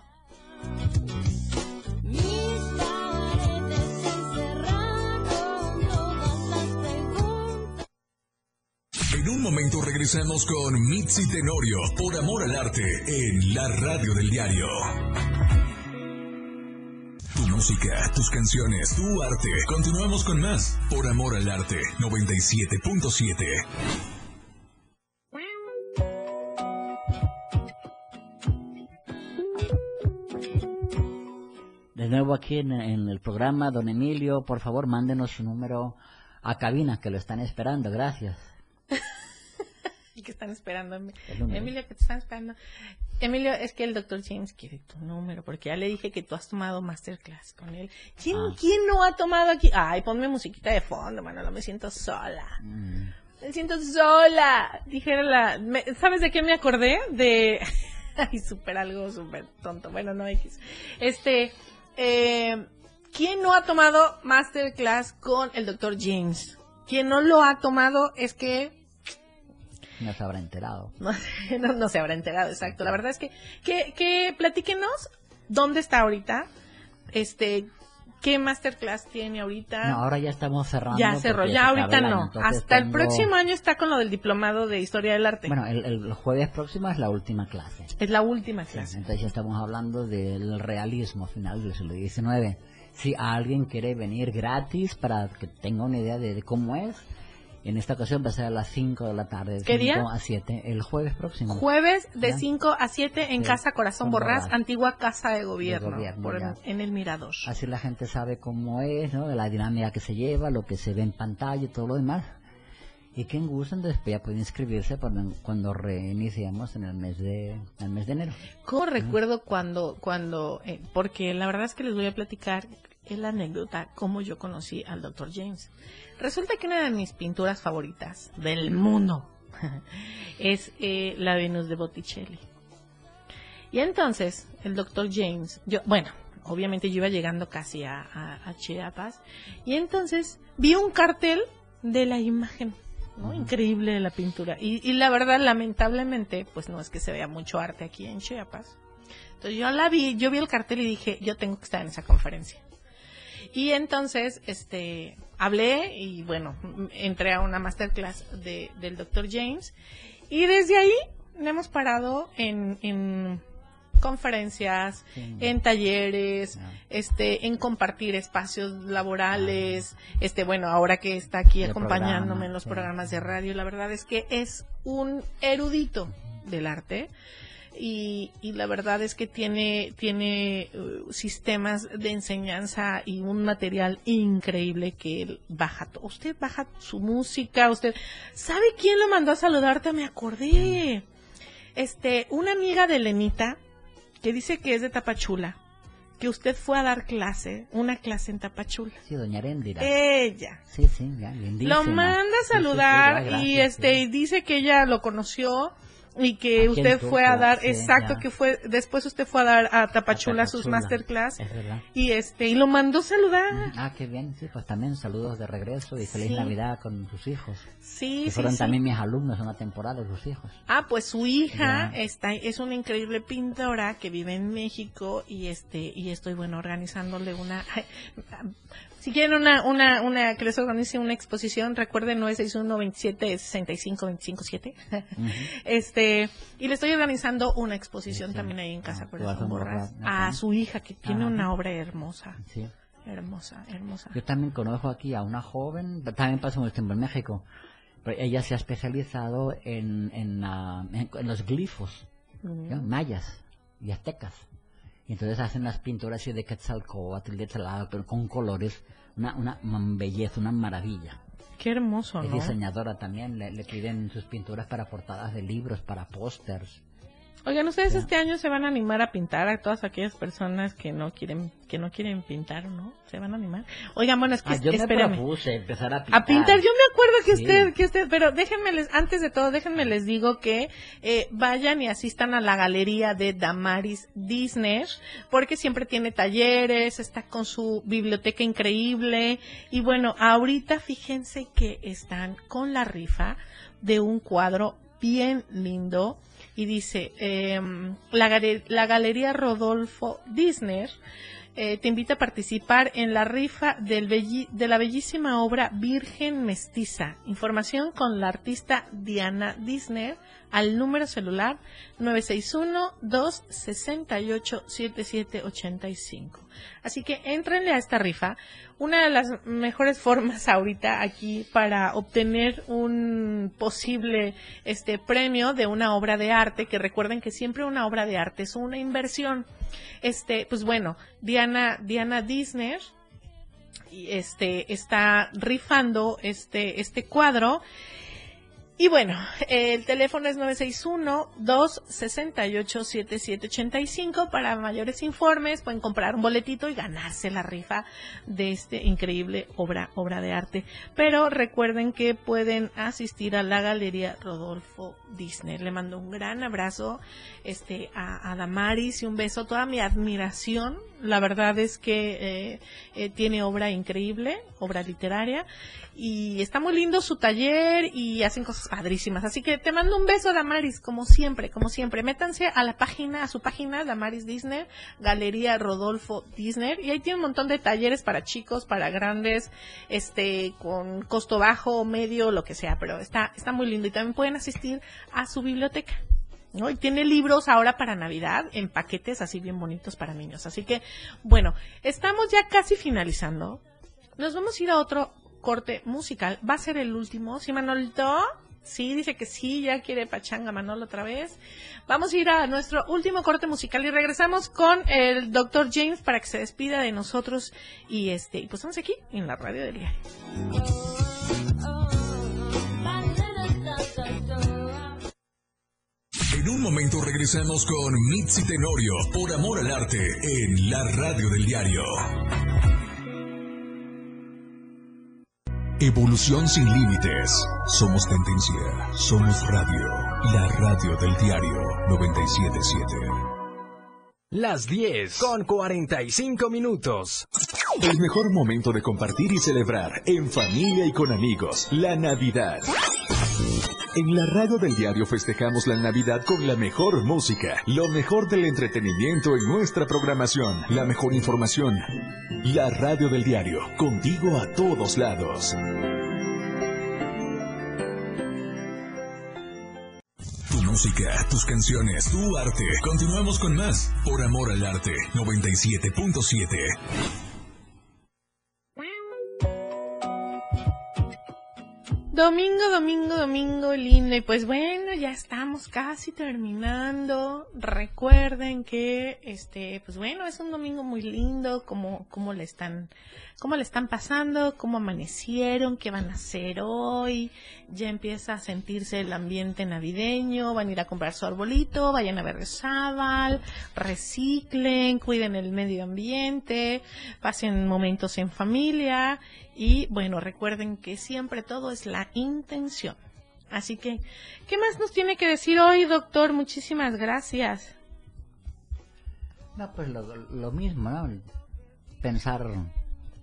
En un momento regresamos con Mitzi Tenorio por Amor al Arte en la radio del diario. Tu música, tus canciones, tu arte. Continuamos con más por Amor al Arte 97.7. De nuevo aquí en, el programa, don Emilio, por favor, mándenos su número a cabina, que lo están esperando. Gracias. ¿Y qué están esperando? Em-. Emilio, ¿qué te están esperando? Emilio, es que el doctor James quiere tu número, porque ya le dije que tú has tomado masterclass con él. ¿Quién, Ah. ¿quién no ha tomado aquí? Ay, ponme musiquita de fondo, Manolo, me siento sola. Mm. Me siento sola. Dijera la... me- ¿Sabes de qué me acordé? De... Ay, súper algo súper tonto. Bueno, no X. Este... Eh, ¿Quién no ha tomado masterclass con el doctor James? quien no lo ha tomado es que No se habrá enterado. no, no, no se habrá enterado, exacto. La verdad es que, que, que platíquenos dónde está ahorita, este, qué masterclass tiene ahorita. No, ahora ya estamos cerrando. ya cerró, ya ahorita no. Hasta el próximo año está con lo del diplomado de Historia del Arte. Bueno, el, el jueves próximo es la última clase. es la última Sí, clase. entonces ya estamos hablando del realismo final del siglo XIX. Si alguien quiere venir gratis para que tenga una idea de, de cómo es, en esta ocasión va a ser a las 5 de la tarde, de ¿Qué día? 5 a 7, el jueves próximo. Jueves de Ya. 5 a 7 en Sí, Casa Corazón Borrás, Borrás. antigua Casa de Gobierno, De gobierno, por- ya. en el Mirador. Así la gente sabe cómo es, ¿no? La dinámica que se lleva, lo que se ve en pantalla y todo lo demás. Y quien gusta, entonces pues, ya puede inscribirse cuando, cuando reiniciemos en el mes de, en el mes de enero. ¿Cómo recuerdo cuando, cuando, eh, porque la verdad es que les voy a platicar la anécdota cómo yo conocí al Dr. James. Resulta que una de mis pinturas favoritas del mundo es eh, la Venus de Botticelli. Y entonces, el Dr. James, yo, bueno, obviamente yo iba llegando casi a, a- a Chiapas, y entonces vi un cartel de la imagen, ¿no? Increíble de la pintura. Y, y la verdad, lamentablemente, pues no es que se vea mucho arte aquí en Chiapas. Entonces yo la vi, yo vi el cartel y dije, yo tengo que estar en esa conferencia. Y entonces, este, hablé y bueno, entré a una masterclass de, del Dr. James. Y desde ahí le hemos parado en, en conferencias, Sí. en talleres, Ah. este, en compartir espacios laborales, este, bueno, ahora que está aquí acompañándome programa, en los sí. programas de radio, la verdad es que es un erudito del arte y, y la verdad es que tiene tiene eh, sistemas de enseñanza y un material increíble que él baja usted baja su música usted sabe quién lo mandó a saludarte me acordé. Este una amiga de Lenita que dice que es de Tapachula que usted fue a dar clase una clase en Tapachula. Sí, doña Arendira. ella. Sí, sí, ya, lo manda a sí, sí, saludar y este y dice que ella lo conoció y que usted fue a dar exacto ya. que fue después usted fue a dar a Tapachula, A sus Tapachula. masterclass Es verdad. y este y lo mandó saludar Ah, qué bien, sí, pues también saludos de regreso y feliz Sí. Navidad con sus hijos. sí que sí, fueron sí. también mis alumnos una temporada, sus hijos. ah pues su hija Ya. está es una increíble pintora que vive en México y este y estoy bueno organizándole una si quieren una, una, una, que les organice una exposición, recuerden 961 27 65 25 7. Ujú. Este, y le estoy organizando una exposición Sí, también ahí en Casa Ah, Corazón a su hija que tiene una obra hermosa, Sí. hermosa, hermosa. Yo también conozco aquí a una joven, también pasó mucho tiempo en México, pero ella se ha especializado en, en, ah, en- en los glifos. ¿ya? mayas y aztecas. Y entonces hacen las pinturas así de Quetzalcóatl, de Tlaloc, pero con colores, una, una belleza, una maravilla. Qué hermoso, Es ¿no? diseñadora también, le, le piden sus pinturas para portadas de libros, para pósters. Oigan, ustedes Ya. este año se van a animar a pintar a todas aquellas personas que no quieren, que no quieren pintar, ¿no? ¿Se van a animar? Oigan, bueno, es que Ah, yo me espérame. propuse empezar a pintar. A pintar, yo me acuerdo que Sí. usted, que usted, pero déjenme les, antes de todo, déjenme les digo que eh, vayan y asistan a la galería de Damaris Disney, porque siempre tiene talleres, está con su biblioteca increíble, y bueno, ahorita fíjense que están con la rifa de un cuadro bien lindo, y dice, em, la, gale- la galería Rodolfo Disney, eh, te invita a participar en la rifa del de la bellísima obra Virgen Mestiza. Información con la artista Diana Disney al número celular 961-268-7785. Así que entrenle a esta rifa. Una de las mejores formas ahorita aquí para obtener un posible este premio de una obra de arte, que recuerden que siempre una obra de arte es una inversión. Este, pues bueno, Diana, Diana Disney y este está rifando este este cuadro Y bueno, el teléfono es 961-268-7785 para mayores informes. Pueden comprar un boletito y ganarse la rifa de este increíble obra, obra de arte. Pero recuerden que pueden asistir a la Galería Rodolfo Disney. Le mando un gran abrazo este, a, a Damaris y un beso, toda mi admiración. La verdad es que eh, eh, tiene obra increíble, obra literaria, y está muy lindo su taller y hacen cosas padrísimas. Así que te mando un beso, Damaris, como siempre, como siempre. Métanse a la página, a su página, Damaris Disney, Galería Rodolfo Disney, y ahí tiene un montón de talleres para chicos, para grandes, este, con costo bajo, medio, lo que sea, pero está, está muy lindo y también pueden asistir a su biblioteca. Y tiene libros ahora para Navidad en paquetes así bien bonitos para niños. Así que, bueno, estamos ya casi finalizando. Nos vamos a ir a otro corte musical. Va a ser el último. ¿Sí, Manolito? Sí, dice que sí, ya quiere pachanga Manolo otra vez. Vamos a ir a nuestro último corte musical y regresamos con el Dr. James para que se despida de nosotros y este, y pues estamos aquí en la radio del diario. En un momento regresamos con Mitzi Tenorio por Amor al Arte en la radio del diario. Evolución sin límites. Somos tendencia. Somos radio. La radio del diario 977. Las 10 con 45 minutos. El mejor momento de compartir y celebrar en familia y con amigos. La Navidad. En la radio del diario festejamos la Navidad con la mejor música, lo mejor del entretenimiento en nuestra programación, la mejor información. La radio del diario, contigo a todos lados. Tu música, tus canciones, tu arte. Continuamos con más por amor al arte 97.7. Domingo, domingo, domingo lindo. Y pues bueno, ya estamos casi terminando. Recuerden que este, pues bueno, es un domingo muy lindo, como, como le están, cómo le están pasando, cómo amanecieron, qué van a hacer hoy. Ya empieza a sentirse el ambiente navideño, van a ir a comprar su arbolito, vayan a ver sábal, reciclen, cuiden el medio ambiente, pasen momentos en familia y bueno, recuerden que siempre todo es la intención. Así que, ¿qué más nos tiene que decir hoy, doctor? Muchísimas gracias. No, pues lo, lo mismo, ¿no? Pensar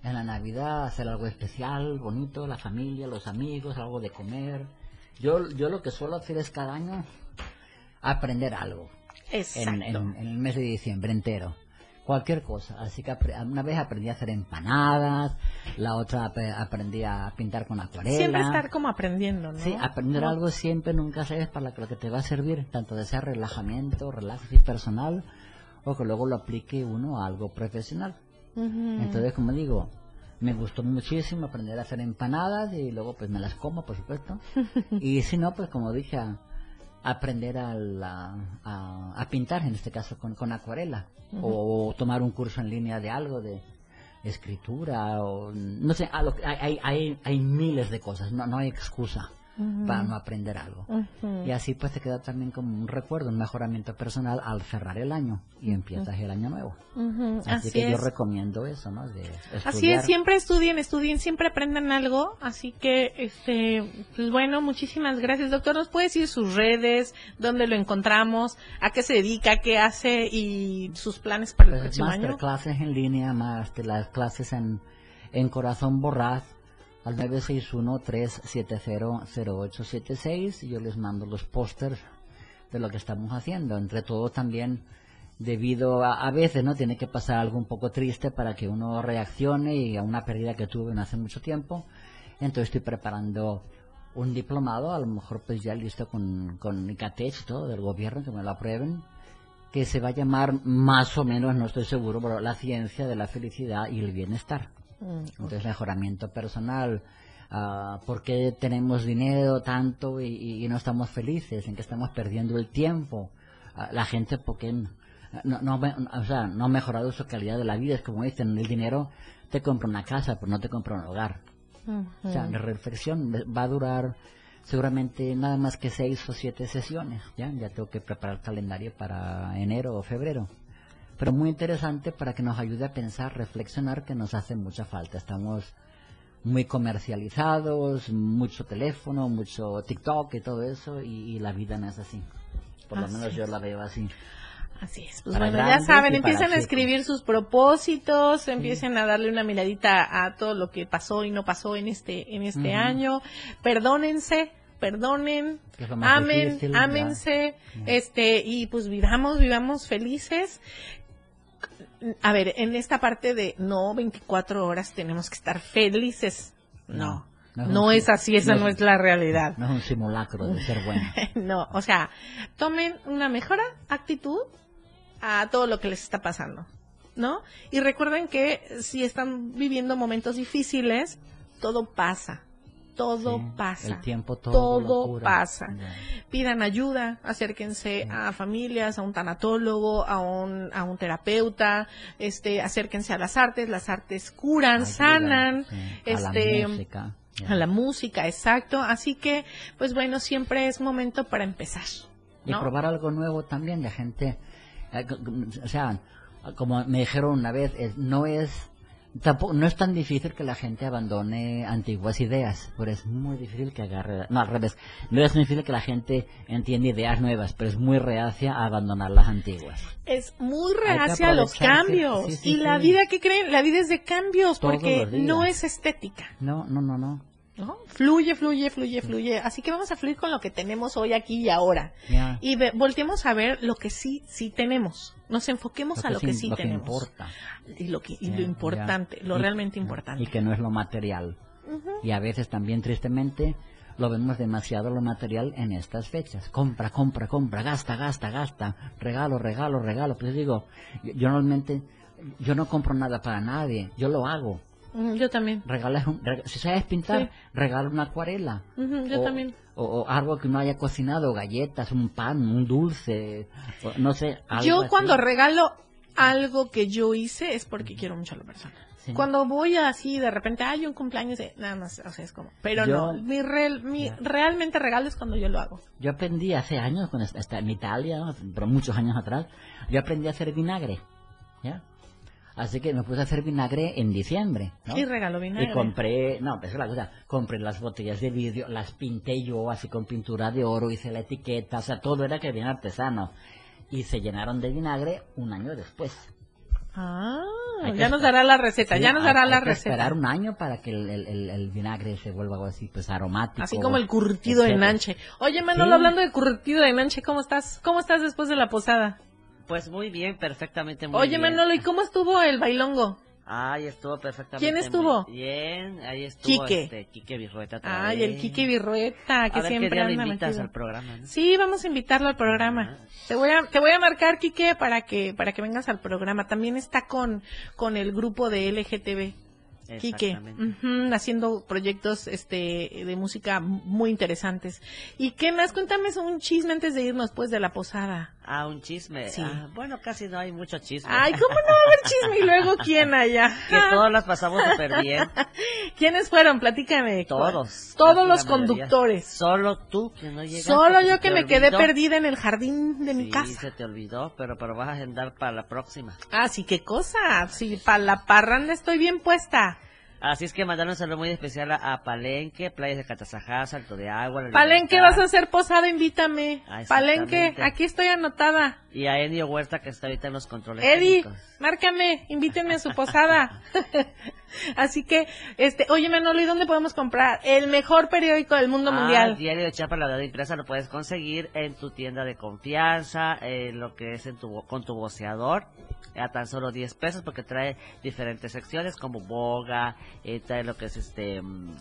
en la Navidad, hacer algo especial, bonito, la familia, los amigos, algo de comer. Yo, yo lo que suelo hacer es cada año aprender algo. Exacto. En, en- en el mes de diciembre entero. Cualquier cosa. Así que una vez aprendí a hacer empanadas, la otra ap- aprendí a pintar con acuarela. Siempre estar como aprendiendo, ¿no? Sí, aprender No. algo siempre nunca sabes para lo que te va a servir, tanto de ser relajamiento, relax personal, o que luego lo aplique uno a algo profesional. Ujú. Entonces, como digo, me gustó muchísimo aprender a hacer empanadas y luego pues me las como, por supuesto. y si no, pues como dije, a- aprender a, la- a, a pintar, en este caso con, con acuarela, o, tomar un curso en línea de algo, de escritura, o no sé, a lo hay, hay, hay miles de cosas, no, no hay excusa para no aprender algo. Y así pues te queda también como un recuerdo, un mejoramiento personal al cerrar el año y empiezas el año nuevo. Así, Así, que yo es. recomiendo eso, ¿no? De Así es, siempre estudien, estudien, siempre aprendan algo. Así que, este, pues bueno, muchísimas gracias, doctor. ¿Nos puede decir sus redes, dónde lo encontramos, a qué se dedica, qué hace y sus planes para el Pues, próximo año? masterclasses en línea, más de las clases en, en Corazón Borraz al 961-370-0876 y yo les mando los pósters de lo que estamos haciendo. Entre todo también debido a, a veces no tiene que pasar algo un poco triste para que uno reaccione y a una pérdida que tuve hace mucho tiempo. Entonces estoy preparando un diplomado, a lo mejor pues ya listo con, con ICATEC y todo del gobierno, que me lo aprueben, que se va a llamar más o menos, no estoy seguro, pero la ciencia de la felicidad y el bienestar. Mm, Entonces, mejoramiento personal, ah, por qué tenemos dinero tanto y, y- y no estamos felices, en que estamos perdiendo el tiempo. Ah, la gente, porque no, no, me- o sea, no ha mejorado su calidad de la vida, es como dicen, el dinero te compra una casa, pero no te compra un hogar. O sea, la reflexión va a durar seguramente nada más que seis o siete sesiones, ¿ya? Ya tengo que preparar el calendario para enero o febrero. Pero muy interesante para que nos ayude a pensar, reflexionar, que nos hace mucha falta. Estamos muy comercializados, mucho teléfono, mucho TikTok y todo eso, y, y la vida no es así. Por lo menos yo la veo así. Así es. Pues Para bueno, ya saben, empiezan a escribir sus propósitos, empiecen a darle una miradita a todo lo que pasó y no pasó en este en este año. Perdónense, perdonen, amen, difícil, ¿verdad? ámense, este y pues vivamos, vivamos felices. A ver, en esta parte de no 24 horas tenemos que estar felices. No. No, No, es así, esa no es la realidad. No es un simulacro de ser bueno. no, o sea, tomen una mejor actitud a todo lo que les está pasando, ¿no? Y recuerden que si están viviendo momentos difíciles, todo pasa, todo Sí, pasa. El tiempo todo, pasa. Pidan ayuda, acérquense a familias, a un tanatólogo, a un, a un terapeuta, este, acérquense a las artes, las artes curan, sanan, sí. este, a la música. ya. a la música, exacto. Así que, pues bueno, siempre es momento para empezar. Y probar algo nuevo también, la gente, eh, o sea, como me dijeron una vez, es- no es, tampoco, no es tan difícil que la gente abandone antiguas ideas, pero es muy difícil que agarre, no al revés, no es difícil que la gente entienda ideas nuevas, pero es muy reacia a abandonar las antiguas. Es muy que reacia a los cambios. Sí, sí, y la vida, ¿qué creen? La vida es de cambios Todos porque no es estética. No, no, no, no. ¿No? Fluye, fluye, fluye, fluye. Así que vamos a fluir con lo que tenemos hoy, aquí y ahora. Y ve- volteemos a ver lo que sí, sí tenemos. Nos enfoquemos a lo que sí lo que tenemos. importa. y lo, que, y Ya, lo importante, lo Y- realmente importante. Y que no es lo material. Y a veces también, tristemente, lo vemos demasiado lo material en estas fechas. Compra, compra, compra, gasta, gasta, gasta, regalo, regalo, regalo. Pues digo, yo, yo normalmente, yo no compro nada para nadie, yo lo hago. Mm, Yo también. Regalas un- reg- si sabes pintar, Sí. regala una acuarela. Ujú, yo o, también. O, o algo que no haya cocinado, galletas, un pan, un dulce, o no sé. algo Yo así. cuando regalo algo que yo hice es porque quiero mucho a la persona. Sí. Cuando voy así de repente, hay un cumpleaños, de- nada más, o sea, es como, pero Yo- no, mi, real- mi Ya. realmente regalo es cuando yo lo hago. Yo aprendí hace años, cuando est- estaba en Italia, pero muchos años atrás, yo aprendí a hacer vinagre, ¿ya? Así que me puse a hacer vinagre en diciembre, ¿no? Y regalo vinagre. Y compré, no, pues es la cosa, compré las botellas de vidrio, las pinté yo así con pintura de oro, hice la etiqueta, o sea, todo era que bien artesano. Y se llenaron de vinagre un año después. Ah, Hay ya nos dará la receta, Sí, ya nos hay- dará hay la que receta. esperar un año para que el, el- el- el vinagre se vuelva algo así, pues aromático. Así como el curtido de etcétera. Nanche. Oye, Manolo, Sí. hablando de curtido de Nanche, ¿cómo estás? ¿Cómo estás después de la posada? Pues muy bien, perfectamente muy Oye, bien. Manolo, ¿y cómo estuvo el bailongo? Ay, estuvo perfectamente ¿Quién estuvo? Bien, ahí estuvo Quique. este, Quique Virrueta otra Ay, el Quique Virrueta, que A ver siempre qué día anda invitas metido. al programa, ¿no? Sí, vamos a invitarlo al programa. Te voy a te voy a marcar Quique para que para que vengas al programa. También está con con el grupo de LGTB. Quique, Exactamente. ujú, haciendo proyectos este de música muy interesantes. ¿Y qué más? Cuéntame un chisme antes de irnos pues de la posada. Ah, un chisme. Sí. Ah, bueno, casi no hay mucho chisme. Ay, ¿cómo no va a haber chisme? Y luego, ¿quién allá? que todos las pasamos súper bien. ¿Quiénes fueron? Platícame. Todos. Todos los conductores. Solo tú que no llegaste. Solo yo que me quedé olvidó. perdida en el jardín de mi Sí, casa. se te olvidó, pero, pero vas a agendar para la próxima. Ah, sí, qué cosa. Sí, para la parranda estoy bien puesta. Así es que mandar un saludo muy especial a, Palenque, Playas de Catazajá, Salto de Agua. La Palenque, Libertad, vas a hacer posada, invítame. Ah, Palenque, aquí estoy anotada. Y a Enio Huerta, que está ahorita en los controles Eddie, técnicos. márcame, invítenme a su posada. Así que, este, oye Manolo, ¿y dónde podemos comprar el mejor periódico del mundo Ah, mundial? Diario de Chiapas, la verdad impresa, lo puedes conseguir en tu tienda de confianza, en lo que es en tu, con tu voceador, a tan solo 10 pesos, porque trae diferentes secciones como boga, eh, trae lo que es este mm,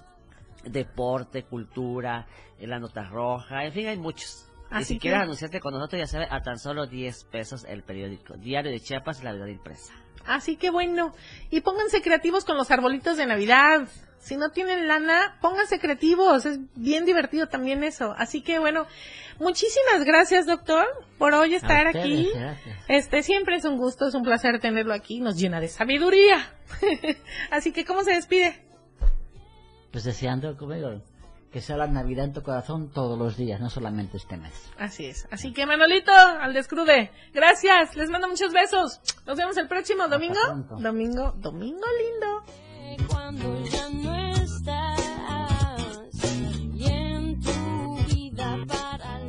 deporte, cultura, eh, la nota roja, en fin, hay muchos. y Así si que- quieres anunciarte con nosotros, ya sabes, a tan solo 10 pesos el periódico. Diario de Chiapas, la verdad impresa. Así que bueno, y pónganse creativos con los arbolitos de Navidad. Si no tienen lana, pónganse creativos, es bien divertido también eso. Así que bueno, muchísimas gracias doctor por hoy estar ustedes, aquí. gracias. Este siempre es un gusto, es un placer tenerlo aquí, nos llena de sabiduría. Así que ¿cómo se despide? Pues deseando, como digo, que sea la Navidad en tu corazón todos los días, no solamente este mes. Así es. Así que Manolito, al descrude. Gracias. Les mando muchos besos. Nos vemos el próximo domingo. Domingo, domingo lindo. Cuando ya no estás y en tu vida para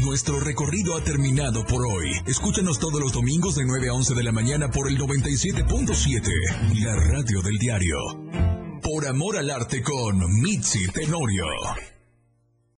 Nuestro recorrido ha terminado por hoy. Escúchanos todos los domingos de 9 a 11 de la mañana por el 97.7, la radio del diario. Por amor al arte con Mitzi Tenorio.